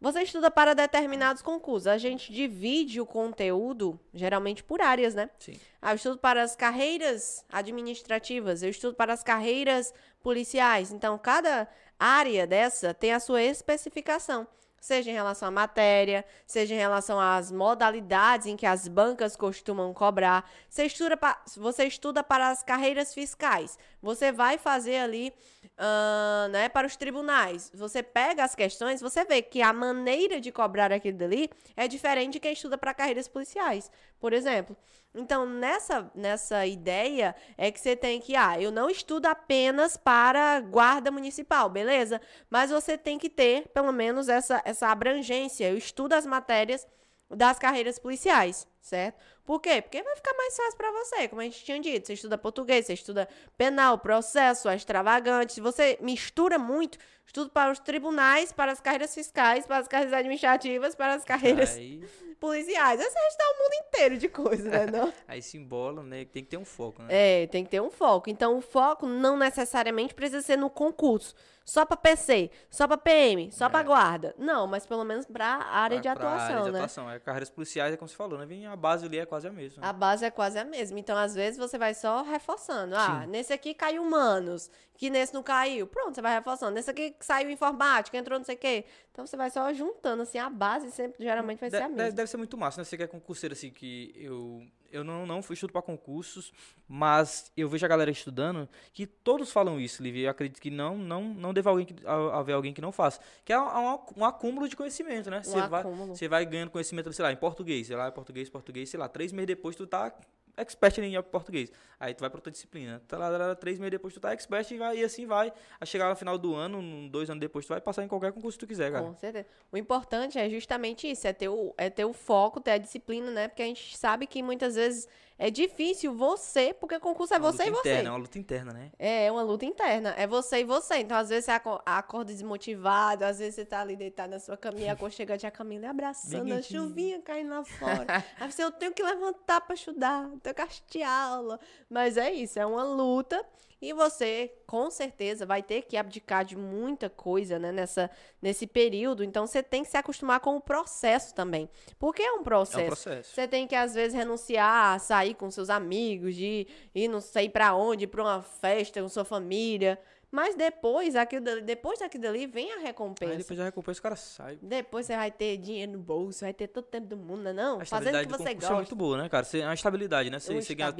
você estuda para determinados concursos. A gente divide o conteúdo, geralmente, por áreas, né? Sim. Ah, eu estudo para as carreiras administrativas, eu estudo para as carreiras policiais. Então, cada área dessa tem a sua especificação. seja em relação à matéria, seja em relação às modalidades em que as bancas costumam cobrar. Você estuda, pa- você estuda para as carreiras fiscais. Você vai fazer ali, ahn, né, para os tribunais. Você pega as questões, você vê que a maneira de cobrar aquilo dali é diferente de quem estuda para carreiras policiais, por exemplo. Então, nessa, nessa ideia é que você tem que, ah, eu não estudo apenas para guarda municipal, beleza? Mas você tem que ter, pelo menos, essa, essa abrangência. Eu estudo as matérias das carreiras policiais, certo? Por quê? Porque vai ficar mais fácil para você, como a gente tinha dito. Você estuda português, você estuda penal, processo, extravagante. Se você mistura muito, estudo para os tribunais, para as carreiras fiscais, para as carreiras administrativas, para as carreiras Aí, policiais. Vai estudar o mundo inteiro de coisa, né? Não? aí se embola, né? Tem que ter um foco, né? É, tem que ter um foco. Então, o foco não necessariamente precisa ser no concurso. Só para PC, só para PM, só para guarda. Não, mas pelo menos para área Pra- de atuação, área de né? atuação. É, carreiras policiais, é como você falou, né? A base ali é quase a mesma. né? A base é quase a mesma. Então, às vezes, você vai só reforçando. Ah, nesse aqui caiu humanos, que nesse não caiu. Pronto, você vai reforçando. Nesse aqui saiu informática, entrou não sei o quê. Então, você vai só juntando, assim, a base sempre, geralmente, vai De- ser a mesma. Deve ser muito massa, né? Você que é concurseiro, assim, que eu, eu não, não fui estudo para concursos, mas eu vejo a galera estudando que todos falam isso, Livia. Eu acredito que não, não, não deve alguém que, haver alguém que não faça. Que é um, um acúmulo de conhecimento, né? Você vai, acúmulo. você vai ganhando conhecimento, sei lá, em português, sei lá, em português, português, sei lá, três meses depois tu tá expert em português. Aí tu vai pra outra disciplina. Tá lá, lá, lá, três meses depois tu tá expert e, vai, e assim vai. A chegar no final do ano, dois anos depois, tu vai passar em qualquer concurso que tu quiser, cara. Com certeza. O importante é justamente isso, é ter o, é ter o foco, ter a disciplina, né? Porque a gente sabe que muitas vezes é difícil você, porque concurso é Uma você e você. interna, é uma luta interna, né? É, é uma luta interna. É você e você. Então, às vezes, você aco- acorda desmotivado, às vezes você tá ali deitado na sua caminha, aconchegante a Camila abraçando Bem a chuvinha caindo lá fora. Aí você, eu tenho que levantar pra estudar, tenho que assistir aula. Mas é isso, é uma luta. E você, com certeza, vai ter que abdicar de muita coisa, né, nessa, nesse período. Então, você tem que se acostumar com o processo também. Porque é um É processo. um processo. Você tem que, às vezes, renunciar a sair com seus amigos, de ir não sei pra onde, pra uma festa com sua família. Mas depois, aquilo dali, depois daquilo dali, vem a recompensa. Aí depois da recompensa o cara sai. Depois você vai ter dinheiro no bolso, vai ter todo o tempo do mundo, não é não? A Fazendo o que você concurso gosta. é muito boa, né, cara? Você, é uma estabilidade, né? Você, Uma você ganha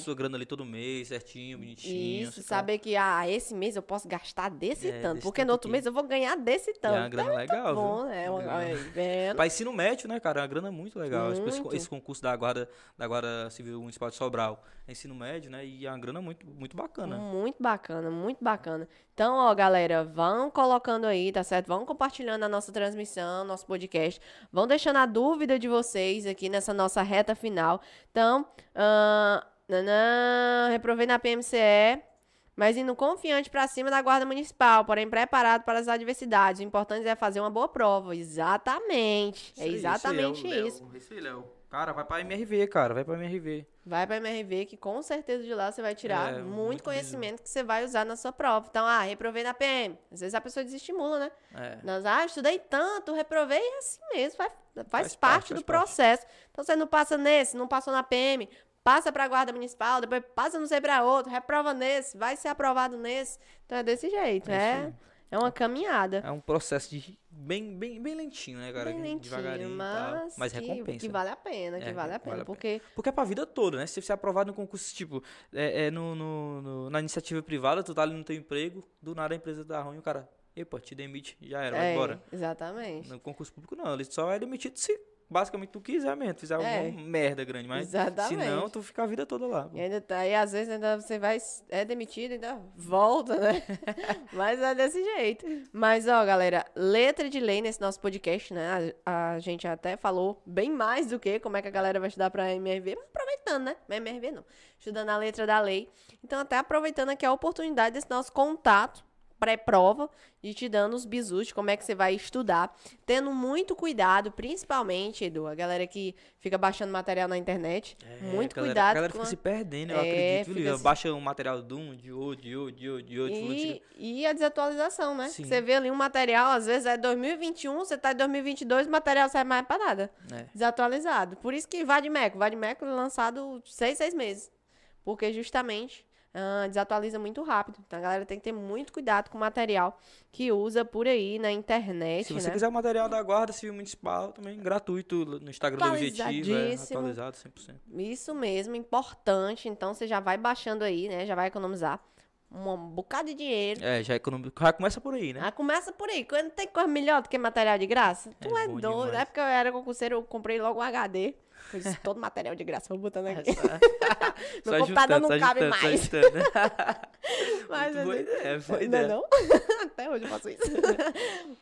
sua grana ali todo mês, certinho, bonitinho. Isso, tá- saber que ah, esse mês eu posso gastar desse É, tanto, porque no outro aqui. mês eu vou ganhar desse é tanto. uma grana legal, Bom, né? Uma Uma- grana. Pra ensino médio, né, cara? É uma grana muito legal. Esse- esse- Muito. Esse concurso da Guarda, da Guarda Civil Municipal de Sobral. É ensino médio, né? E é uma grana muito, muito bacana. Muito bacana, muito bacana. Então, ó, galera, vão colocando aí, tá certo? Vão compartilhando a nossa transmissão, nosso podcast. Vão deixando a dúvida de vocês aqui nessa nossa reta final. Então, ah, nanã, reprovei na PMCE, mas indo confiante pra cima da Guarda Municipal, porém preparado para as adversidades. O importante é fazer uma boa prova. Exatamente. É exatamente isso. Isso aí, Léo. Cara, vai pra MRV, cara. Vai pra MRV. Vai pra MRV, que com certeza de lá você vai tirar É, muito, muito conhecimento que você vai usar na sua prova. Então, ah, reprovei na PM. Às vezes a pessoa desestimula, né? É. Nós, ah, estudei tanto, reprovei, é assim mesmo, faz, faz, Faz parte, parte, do faz parte. processo. Então, você não passa nesse, não passou na PM, passa pra guarda municipal, depois passa não sei pra outro, reprova nesse, vai ser aprovado nesse. Então, é desse jeito, É isso é, uma caminhada. É um processo de bem, bem, bem lentinho, né, cara? Bem lentinho, Devagarinho e tal. mas, Mas que, recompensa. que vale a pena, que É, vale a vale pena, a pena. porque Porque é pra vida toda, né? Se você é aprovado no concurso, tipo, é, é no, no- no- na iniciativa privada, tu tá ali no teu emprego, do nada a empresa dá ruim, o cara, epa, te demite, já era, vai é, embora. exatamente. No concurso público não, ele só é demitido se basicamente tu quiser mesmo, tu fizer É. alguma merda grande, mas Exatamente. se não, tu fica a vida toda lá. E ainda tá, e às vezes ainda você vai, é demitido, ainda volta, né? Mas é desse jeito. Mas, ó, galera, letra de lei nesse nosso podcast, né? A, a gente até falou bem mais do que como é que a galera vai estudar pra MRV, mas aproveitando, né? MRV não. Estudando a letra da lei. Então, até aproveitando aqui a oportunidade desse nosso contato pré-prova e te dando os bisus de como é que você vai estudar, tendo muito cuidado, principalmente, Edu, a galera que fica baixando material na internet, É, muito galera, cuidado A galera fica a- se perdendo, eu É, acredito. Fica se- Baixa um material de um, de outro, de outro, de outro, de outro. E, e a desatualização, né? Sim. Você vê ali um material, às vezes é 2021, você tá em 2022, o material sai mais pra nada. É. Desatualizado. Por isso que Vadimeco. Vadimeco lançado seis, seis meses. Porque justamente ah, desatualiza muito rápido. Então a galera tem que ter muito cuidado com o material que usa por aí na internet, Se você né? quiser o material da Guarda Civil Municipal, também gratuito no Instagram do Objetivo, é atualizado 100%. Isso mesmo, importante. Então você já vai baixando aí, né? Já vai economizar um bocado de dinheiro. É, já, economi... já começa por aí, né? Ah, começa por aí. Quando tem coisa melhor do que material de graça, tu É é, doido. Na época eu era concurseiro, eu comprei logo um HD. Disse, todo material de graça, vou botando aqui. Só Meu computador juntando, não só cabe só mais. Mas, Muito assim, ideia, boa Não é ideia. não? Até hoje eu faço isso.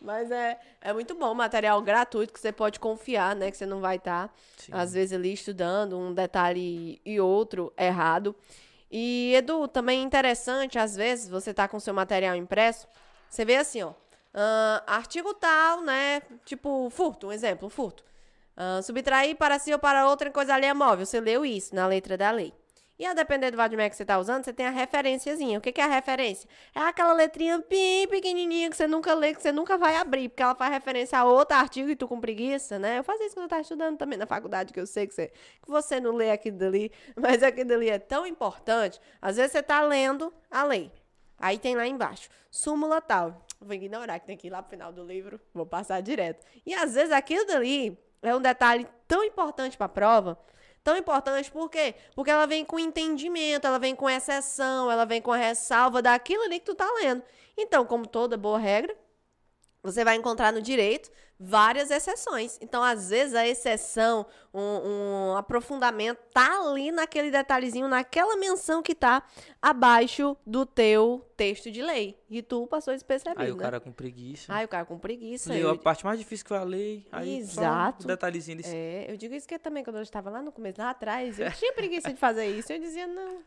Mas é, é muito bom, material gratuito que você pode confiar, né? Que você não vai estar, Sim. às vezes, ali estudando um detalhe e outro errado. E, Edu, também interessante, às vezes, você tá com seu material impresso, você vê assim, ó. ah, artigo tal, né? Tipo, furto, um exemplo, furto. Ah, subtrair para si ou para outra coisa alheia móvel. Você leu isso na letra da lei. E a depender do vademecum que você está usando, você tem a referenciazinha. O que, que é a referência? É aquela letrinha bem pequenininha que você nunca lê, que você nunca vai abrir, porque ela faz referência a outro artigo e tu com preguiça, né? Eu fazia isso quando eu estava estudando também na faculdade, que eu sei que você, que você não lê aquilo dali, mas aquilo dali é tão importante. Às vezes você está lendo a lei. Aí tem lá embaixo, súmula tal. Vou ignorar que tem que ir lá pro final do livro, vou passar direto. E às vezes aquilo dali é um detalhe tão importante para a prova, tão importante por quê? Porque ela vem com entendimento, ela vem com exceção, ela vem com a ressalva daquilo ali que tu tá lendo. Então, como toda boa regra, você vai encontrar no direito várias exceções. Então, às vezes, a exceção, um, um aprofundamento, tá ali naquele detalhezinho, naquela menção que tá abaixo do teu texto de lei. E tu passou despercebido, Aí o né? cara com preguiça. Ai, o cara com preguiça. leu eu- a parte mais difícil que foi a lei. Aí Exato. Só um detalhezinho desse. É, eu digo isso que também quando eu estava lá no começo, lá atrás, eu tinha preguiça de fazer isso. Eu dizia, não,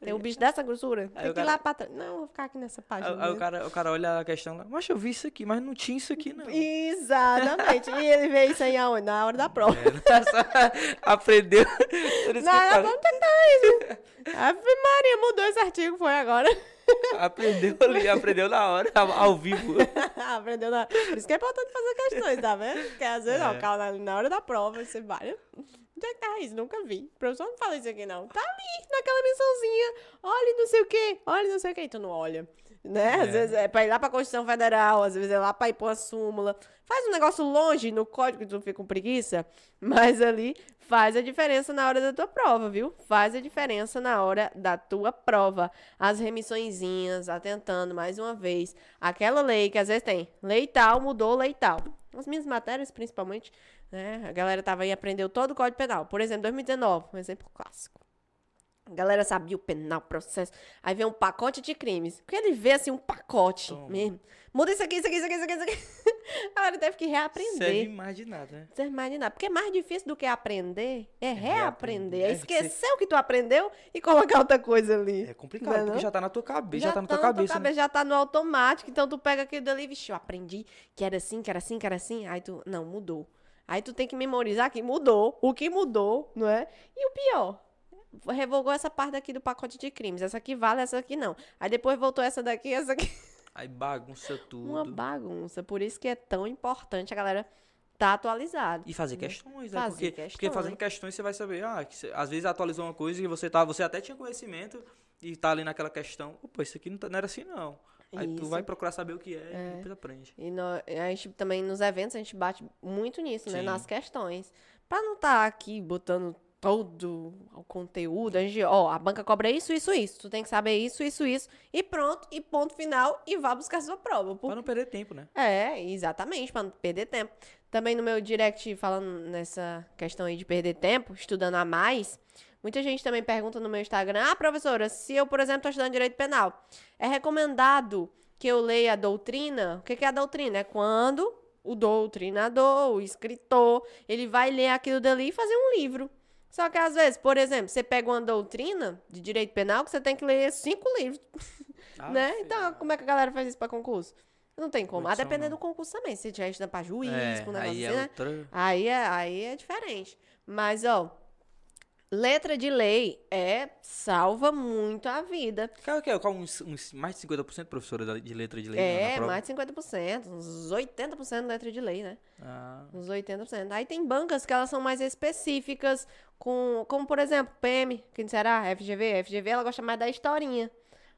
tem um bicho dessa grossura, tem Aí o que ir cara- lá pra trás. Não, vou ficar aqui nessa página. Aí, aí o, cara, o cara olha a questão lá, mas eu vi isso aqui, mas não tinha isso aqui, não. Exatamente. e ele vê isso aí aonde? Na hora da prova. É, aprendeu. Por isso que Não, vamos tentar isso. Ave Maria, mudou esse artigo, foi agora. Aprendeu ali, aprendeu na hora, ao, vivo. Aprendeu na... Por isso que é importante fazer questões, tá vendo? Porque às vezes, ó, É. calma, na hora da prova, você vai... Onde é que tá isso? Nunca vi. O professor não fala isso aqui, não. Tá ali, naquela mençãozinha. Olha não sei o quê. Olha não sei o quê. Tu não olha. Né? Às É. vezes é pra ir lá pra Constituição Federal, às vezes é lá pra ir pra uma súmula. Faz um negócio longe no código que tu fica com preguiça, mas ali faz a diferença na hora da tua prova, viu? Faz a diferença na hora da tua prova. As remissõezinhas, atentando mais uma vez. Aquela lei que às vezes tem lei tal, mudou lei tal. As minhas matérias, principalmente, né? A galera tava aí, aprendeu todo o Código Penal. Por exemplo, 2019, um exemplo clássico. A galera sabia o penal, processo. Aí vem um pacote de crimes. Porque ele vê assim um pacote Toma. mesmo. Muda isso aqui, isso aqui, isso aqui, isso aqui, isso aqui. A galera teve que Serve reaprender. mais de nada, né? Você imagina, porque mais difícil do que aprender é reaprender. reaprender. É É, esquecer o que tu aprendeu e colocar outra coisa ali. É complicado, Não é porque não? já tá na tua cabeça, já, tá na tua na cabeça. né? já tá no automático. Então tu pega aquilo dali, vixe, eu aprendi que era assim, que era assim, que era assim. Aí tu, não, mudou. Aí tu tem que memorizar que mudou, o que mudou, não é? E o pior, revogou essa parte aqui do pacote de crimes. Essa aqui vale, essa aqui não. Aí depois voltou essa daqui, essa aqui. Aí bagunça tudo. Uma bagunça. Por isso que é tão importante a galera tá atualizada. E fazer questões, né? Fazer porque, porque questões. fazendo questões você vai saber, ah, que cê- às vezes atualizou uma coisa e você tá, você até tinha conhecimento e tá ali naquela questão, opa, isso aqui não, tá- não era assim não. Aí tu Isso. vai procurar saber o que é, e depois aprende. E nó- a gente também nos eventos a gente bate muito nisso, né? Sim. Nas questões. Pra não estar aqui botando todo o conteúdo, a gente, ó, a banca cobra isso, isso, isso. Tu tem que saber isso, isso, isso. E pronto, e ponto final, e vá buscar sua prova. Por Pra não perder tempo, né? É, exatamente, pra não perder tempo. Também no meu direct, falando nessa questão aí de perder tempo, estudando a mais, muita gente também pergunta no meu Instagram: Ah, professora, se eu, por exemplo, estou estudando direito penal, é recomendado que eu leia a doutrina? O que é a doutrina? É quando o doutrinador, o escritor, ele vai ler aquilo dali e fazer um livro. Só que às vezes, por exemplo, você pega uma doutrina de direito penal que você tem que ler cinco livros Ah, né? filho. Então, como é que a galera faz isso pra concurso? Não tem como. A Condição depender não. do concurso também. Se já estuda pra juiz, é, com um negócio aí assim, é né? outra... Aí é, aí é diferente. Mas, ó, Letra de lei é salva muito a vida. Qual que é? Qual uns, uns mais de 50% professora de letra de lei É, mais de 50%, uns 80% de letra de lei, né? Ah, Uns 80%. Aí tem bancas que elas são mais específicas, com, como por exemplo, PM, quem será? FGV. FGV ela gosta mais da historinha.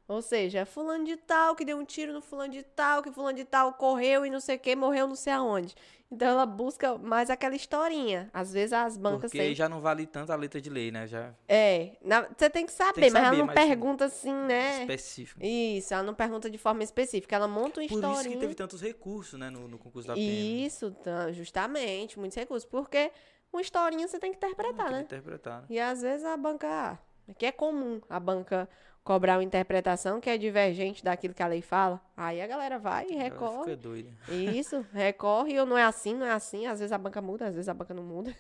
Ou seja, fulano de tal que deu um tiro no fulano de tal, que fulano de tal correu e não sei o que, morreu não sei aonde. Então ela busca mais aquela historinha. Às vezes as bancas porque têm. já não vale tanto a letra de lei, né? Já É, na- você tem que saber, Tem que mas ela não mas- pergunta assim, né? específico. Isso, ela não pergunta de forma específica, ela monta uma Por historinha. isso que teve tantos recursos, né, no, no concurso da PM. Isso, tá, justamente, muitos recursos. Porque uma historinha você tem que interpretar, Tem que né? interpretar, né? E às vezes a banca. Que é comum a banca cobrar uma interpretação que é divergente daquilo que a lei fala. Aí a galera vai e recorre. Fica doida. Isso, recorre, ou não é assim, não é assim. Às vezes a banca muda, às vezes a banca não muda.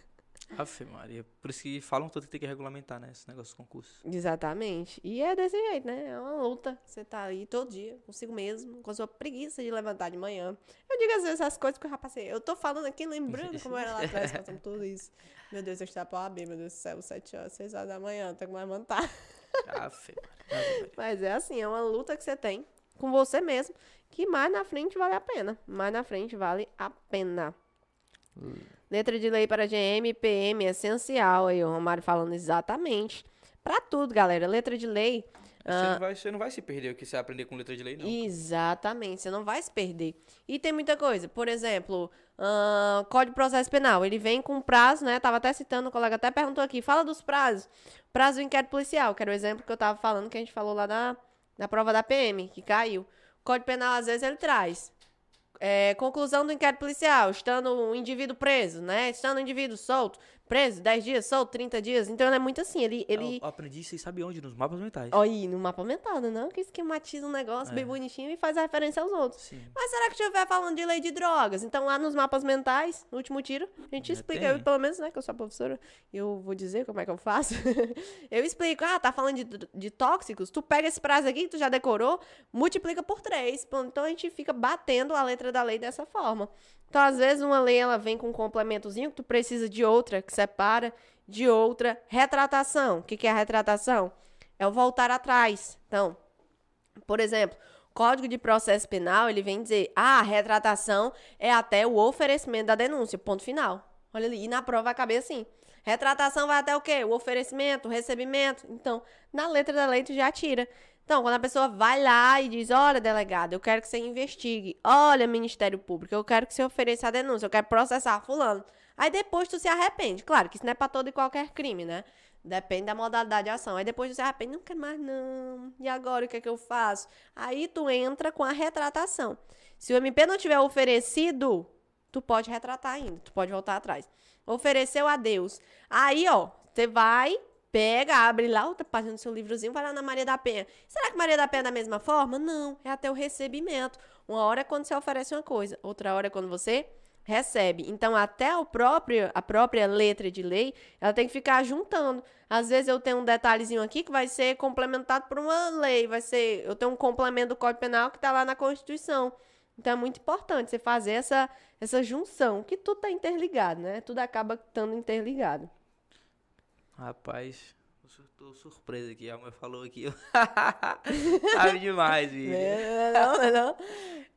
Afe Maria. Por isso que falam tanto que tem que regulamentar, né? Esse negócio de concurso. Exatamente. E é desse jeito, né? É uma luta. Você tá aí todo dia, consigo mesmo, com a sua preguiça de levantar de manhã. Eu digo às vezes as coisas que eu já passei. Eu tô falando aqui, lembrando como era lá atrás, passando tudo isso. Meu Deus, eu estava pra OAB, meu Deus do céu, 7 horas, 6 horas da manhã, tenho que levantar. Mas é assim, é uma luta que você tem com você mesmo, que mais na frente vale a pena. Mais na frente vale a pena. Letra de lei para GM e PM essencial aí, o Romário falando exatamente. Pra tudo, galera. Letra de lei. Você, ah, não vai, você não vai se perder o que você aprender com letra de lei, não. Exatamente, você não vai se perder. E tem muita coisa, por exemplo, ahn, Código de Processo Penal, ele vem com prazo, né? Tava até citando, o colega até perguntou aqui, fala dos prazos. Prazo do inquérito policial, que era o exemplo que eu tava falando, que a gente falou lá na, na prova da PM, que caiu. O Código Penal, às vezes, ele traz. é, conclusão do inquérito policial, estando o indivíduo preso, né? Estando o indivíduo solto, preso, 10 dias, solto, 30 dias. Então, ele é muito assim, ele... ele... Eu aprendi isso e sabe onde? Nos mapas mentais. Olha aí, no mapa mental, né? não? Que esquematiza um negócio É. bem bonitinho e faz a referência aos outros. Sim. Mas será que estiver falando de lei de drogas? Então, lá nos mapas mentais, no último tiro, a gente Já explica. tem. Eu, pelo menos, né, que eu sou a professora, eu vou dizer como é que eu faço. eu explico. Ah, tá falando de, de tóxicos? Tu pega esse prazo aqui que tu já decorou, multiplica por três. Pô, Então, a gente fica batendo a letra da lei dessa forma. Então, às vezes, uma lei, ela vem com um complementozinho que tu precisa de outra, que separa de outra. Retratação. O que, que é retratação? É o voltar atrás. Então, por exemplo, Código de Processo Penal, ele vem dizer, ah, a retratação é até o oferecimento da denúncia, ponto final. Olha ali, e na prova vai caber assim. Retratação vai até o quê? O oferecimento, o recebimento. Então, na letra da lei, tu já tira. Então, quando a pessoa vai lá e diz, olha, delegado, eu quero que você investigue. Olha, Ministério Público, eu quero que você ofereça a denúncia, eu quero processar fulano. Aí depois tu se arrepende. Claro que isso não é pra todo e qualquer crime, né? Depende da modalidade de ação. Aí depois tu se arrepende, não quero mais não. E agora o que é que eu faço? Aí tu entra com a retratação. Se o MP não tiver oferecido, tu pode retratar ainda, tu pode voltar atrás. Ofereceu a Deus. Aí, ó, você vai, pega, abre lá outra página do seu livrozinho, vai lá na Maria da Penha. Será que Maria da Penha é da mesma forma? Não, é até o recebimento. Uma hora é quando você oferece uma coisa, outra hora é quando você recebe. Então, até o próprio, a própria letra de lei, ela tem que ficar juntando. Às vezes eu tenho um detalhezinho aqui que vai ser complementado por uma lei, vai ser, eu tenho um complemento do Código Penal que está lá na Constituição. Então é muito importante você fazer essa, essa junção, que tudo tá interligado, né? Tudo acaba estando interligado. Rapaz, tô surpreso aqui. A mãe falou aqui. Sabe demais, filho. É, não, não, não.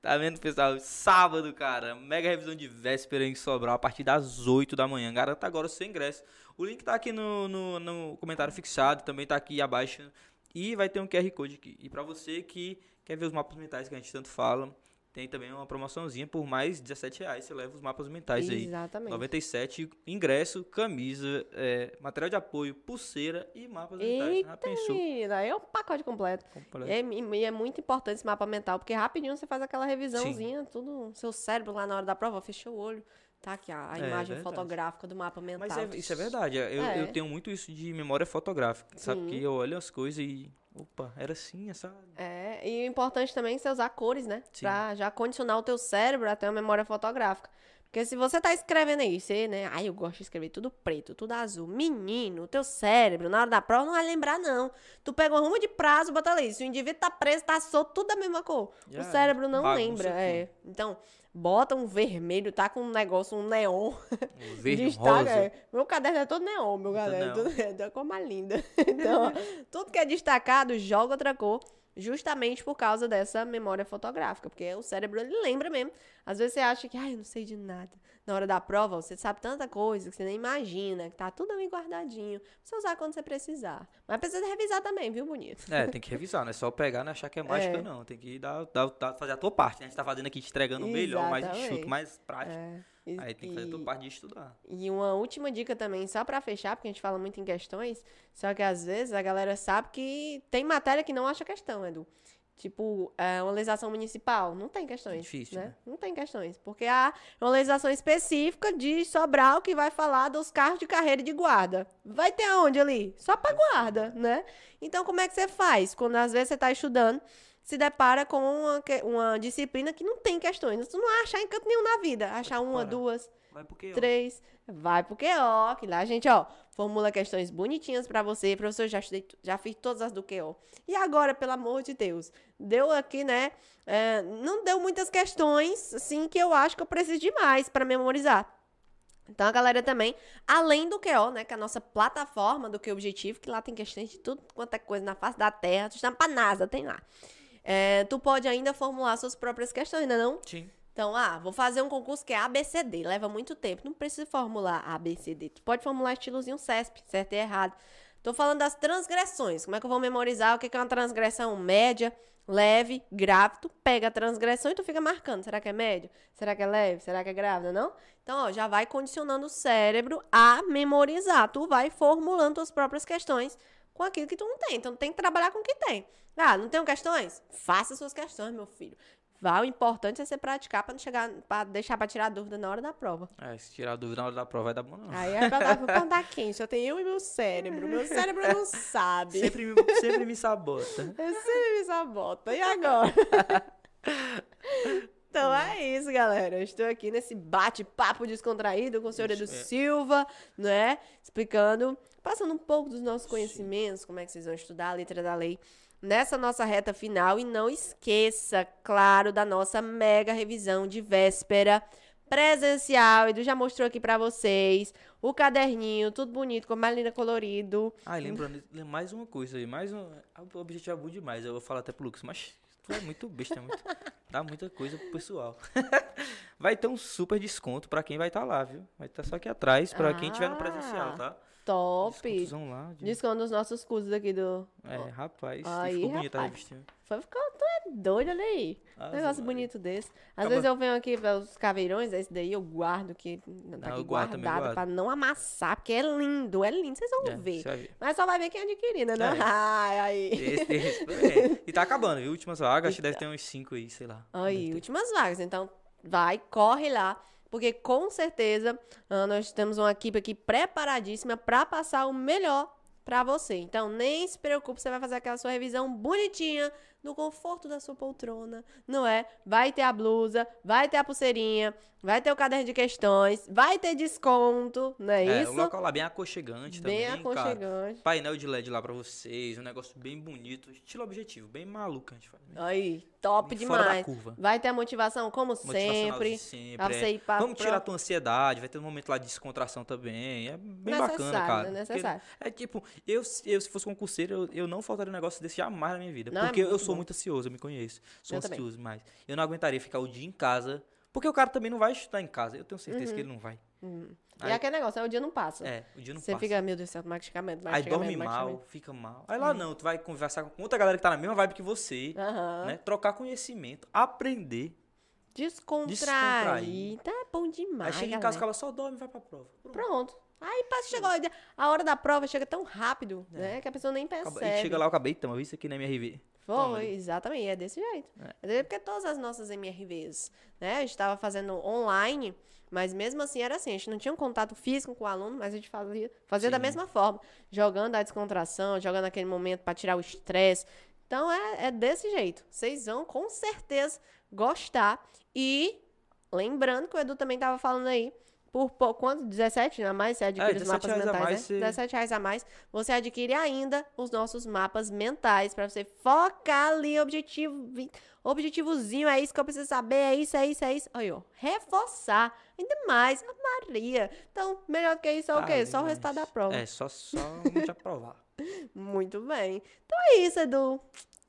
Tá vendo, pessoal? Sábado, cara. Mega revisão de véspera em Sobral a partir das 8 da manhã. Garanta agora o seu ingresso. O link tá aqui no, no, no comentário fixado. Também tá aqui abaixo. E vai ter um QR Code aqui. E pra você que quer ver os mapas mentais que a gente tanto fala, tem também uma promoçãozinha por mais 17 reais. Você leva os mapas mentais aí. Exatamente. 97, ingresso, camisa, é, material de apoio, pulseira e mapas mentais. Já Eita, pensou? menina, aí é o pacote completo. Completo. E é, e é muito importante esse mapa mental, porque rapidinho você faz aquela revisãozinha, tudo, seu cérebro lá na hora da prova, fechou o olho, tá aqui a, a É, imagem verdade. fotográfica do mapa mental. Mas é- isso é verdade. Eu, É. eu tenho muito isso de memória fotográfica. Sabe Sim. que eu olho as coisas e. Opa, era assim, essa. É, e o importante também é você usar cores, né? Sim. Pra já condicionar o teu cérebro a ter uma memória fotográfica. Porque se você tá escrevendo aí, você, né? Ai, eu gosto de escrever tudo preto, tudo azul. Menino, o teu cérebro, na hora da prova, não vai lembrar, não. Tu pega uma ruma de prazo, bota ali. Se o indivíduo tá preso, tá solto, tudo da mesma cor. Já o cérebro não lembra. É. Então, bota um vermelho, tá com um negócio, um neon. Um verde, Destaca, rosa. Meu caderno é todo neon, meu Todo caderno. neon. Tudo, é da cor mais linda. Então, tudo que é destacado, joga outra cor. Justamente por causa dessa memória fotográfica. Porque o cérebro, ele lembra mesmo. Às vezes você acha que, ai, eu não sei de nada. Na hora da prova, você sabe tanta coisa que você nem imagina, que tá tudo ali guardadinho. Você usar quando você precisar. Mas precisa revisar também, viu, bonito? É, tem que revisar, não é só pegar e achar que é mágica, É. não. Tem que dar, dar- dar- fazer a tua parte, né? A gente tá fazendo aqui, te entregando o melhor, mais enxuto, mais prático. É. Aí tem que fazer a tua parte de estudar. E uma última dica também, só pra fechar, porque a gente fala muito em questões, só que às vezes a galera sabe que tem matéria que não acha questão, Edu. Tipo, é, uma legislação municipal, não tem questões. Difícil, né? né? Não tem questões. Porque há uma legislação específica de Sobral que vai falar dos carros de carreira de guarda. Vai ter aonde ali? Só pra guarda, né? Então, como é que você faz? Quando às vezes você tá estudando, se depara com uma, uma disciplina que não tem questões. Tu não vai achar em canto nenhum na vida. Achar uma, duas, Vai porque, ó, três, vai pro QO, que lá a gente, ó, formula questões bonitinhas pra você. Professor, já estudei, tu- já fiz todas as do QO. E agora, pelo amor de Deus, deu aqui, né? é, não deu muitas questões, assim, que eu acho que eu preciso de mais pra memorizar. Então, a galera também, além do QO, né, que é a nossa plataforma do que objetivo, que lá tem questões de tudo quanto é coisa na face da Terra, tu está pra NASA, tem lá. É, tu pode ainda formular suas próprias questões, né não? Sim. Então, ah, vou fazer um concurso que é ABCD, leva muito tempo. Não precisa formular ABCD. Tu pode formular estilozinho CESP, certo e errado. Tô falando das transgressões. Como é que eu vou memorizar o que é uma transgressão média, leve, grave? Tu pega a transgressão e tu fica marcando. Será que é médio? Será que é leve? Será que é grávida? Não? Então, ó, já vai condicionando o cérebro a memorizar. Tu vai formulando tuas próprias questões com aquilo que tu não tem. Então, tem que trabalhar com o que tem. Ah, não tenho questões? Faça suas questões, meu filho. Vá, o importante é você praticar pra não chegar, para deixar pra tirar dúvida na hora da prova. É, se tirar dúvida na hora da prova vai dar bom, não. Aí é pra pra quem? Só tem eu e meu cérebro. Meu cérebro não sabe. Sempre, me- sempre me sabota. Eu sempre me sabota. E agora? Então é isso, galera. Eu estou aqui nesse bate-papo descontraído com o senhor Edu é. Silva, né? Explicando, passando um pouco dos nossos conhecimentos, como é que vocês vão estudar a letra da lei nessa nossa reta final. E não esqueça, claro, da nossa mega revisão de véspera presencial. Edu já mostrou aqui pra vocês o caderninho, tudo bonito, com mais linda colorido. Ah, lembrando, lem- mais uma coisa aí, mais um. ah, O objetivo é bom demais, eu vou falar até pro Lucas, mas tu é muito besta, é muito, dá muita coisa pro pessoal. vai ter um super desconto pra quem vai estar lá, viu? Vai estar só aqui atrás pra quem tiver no presencial, tá? Top! Descontozão lá. de- Desconto nos nossos cursos aqui do. É, rapaz, Aí, ficou bonita a rapaz. revistinha. Foi ficar. É doido, olha aí. Ave Negócio Maria. bonito desse. Às Acaba- vezes eu venho aqui para os caveirões, esse daí eu guardo aqui, tá aqui guardo também, guardado pra não amassar, porque é lindo, é lindo, vocês vão É, ver. ver. Mas só vai ver quem adquirir, né? Não? É. Ai, aí. Esse, esse, é. E tá acabando, viu? Últimas vagas, acho que deve ter uns 5 aí, sei lá. Aí, últimas vagas. Então, vai, corre lá. Porque com certeza nós temos uma equipe aqui preparadíssima para passar o melhor para você. Então, nem se preocupe, você vai fazer aquela sua revisão bonitinha, no conforto da sua poltrona, não é? Vai ter a blusa, vai ter a pulseirinha, vai ter o caderno de questões, vai ter desconto, não é, É, isso? o local lá bem aconchegante Bem também, cara. aconchegante. Painel de LED lá pra vocês, um negócio bem bonito, estilo objetivo, bem maluco a gente faz. né? Aí, top Bem fora da demais. curva. Vai ter a motivação, como sempre. sempre, Pra você é. ir pra Vamos tirar a tua ansiedade, vai ter um momento lá de descontração também. É bem bacana, Necessário, cara. né? Porque Necessário. É tipo, eu, eu se fosse concurseiro, eu, eu não faltaria um negócio desse jamais na minha vida. Não, é porque eu muito sou bom. muito ansioso, eu me conheço. Sou Eu ansioso mais. Eu não aguentaria ficar o dia em casa. Porque o cara também não vai estudar em casa. Eu tenho certeza que ele não vai. Hum. E Aí- aquele negócio, aí o dia não passa. É, o dia não Você passa. fica, meu Deus do céu, Aí dorme mal, fica mal. Aí lá não, tu vai conversar com outra galera que tá na mesma vibe que você, Aham. né? Trocar conhecimento, aprender. Descontrair. Descontrair. Tá bom demais, aí chega em casa, cara só dorme e vai pra prova. Pronto. Pronto. Aí passa, chegou a- a hora da prova, chega tão rápido, né? Que a pessoa nem percebe. E chega lá, eu acabei, vi isso aqui na MRV. Toma Foi, exatamente, é desse jeito. É. desse- porque todas as nossas MRVs, né? A gente tava fazendo online, mas mesmo assim era assim, a gente não tinha um contato físico com o aluno, mas a gente fazia, fazia da mesma forma, jogando a descontração, jogando aquele momento para tirar o estresse. Então é, é desse jeito. Vocês vão com certeza gostar e Lembrando que o Edu também tava falando aí, por pou- quanto? 17 a mais? Você adquire os 17 mapas a mentais, mais, né? você- 17 reais a mais. Você adquire ainda os nossos mapas mentais pra você focar ali, objetivo, objetivozinho, é isso que eu preciso saber, é isso, é isso, é isso. Aí, ó, reforçar ainda mais a Maria. Então, melhor do que isso é o quê? Só o resultado da prova. É, só, só a gente aprovar. Muito bem. Então é isso, Edu.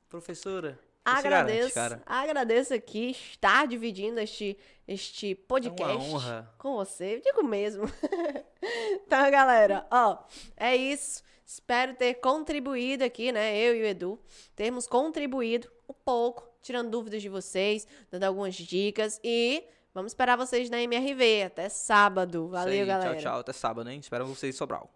Professora, se garante, Agradeço, agradeço aqui estar dividindo este, este podcast É uma honra. com você. Eu digo mesmo. então, galera, ó, é isso. Espero ter contribuído aqui, né? Eu e o Edu, termos contribuído um pouco, tirando dúvidas de vocês, dando algumas dicas e vamos esperar vocês na MRV até sábado. Valeu, aí, galera. Tchau, tchau. Até sábado, hein? Espero vocês em Sobral.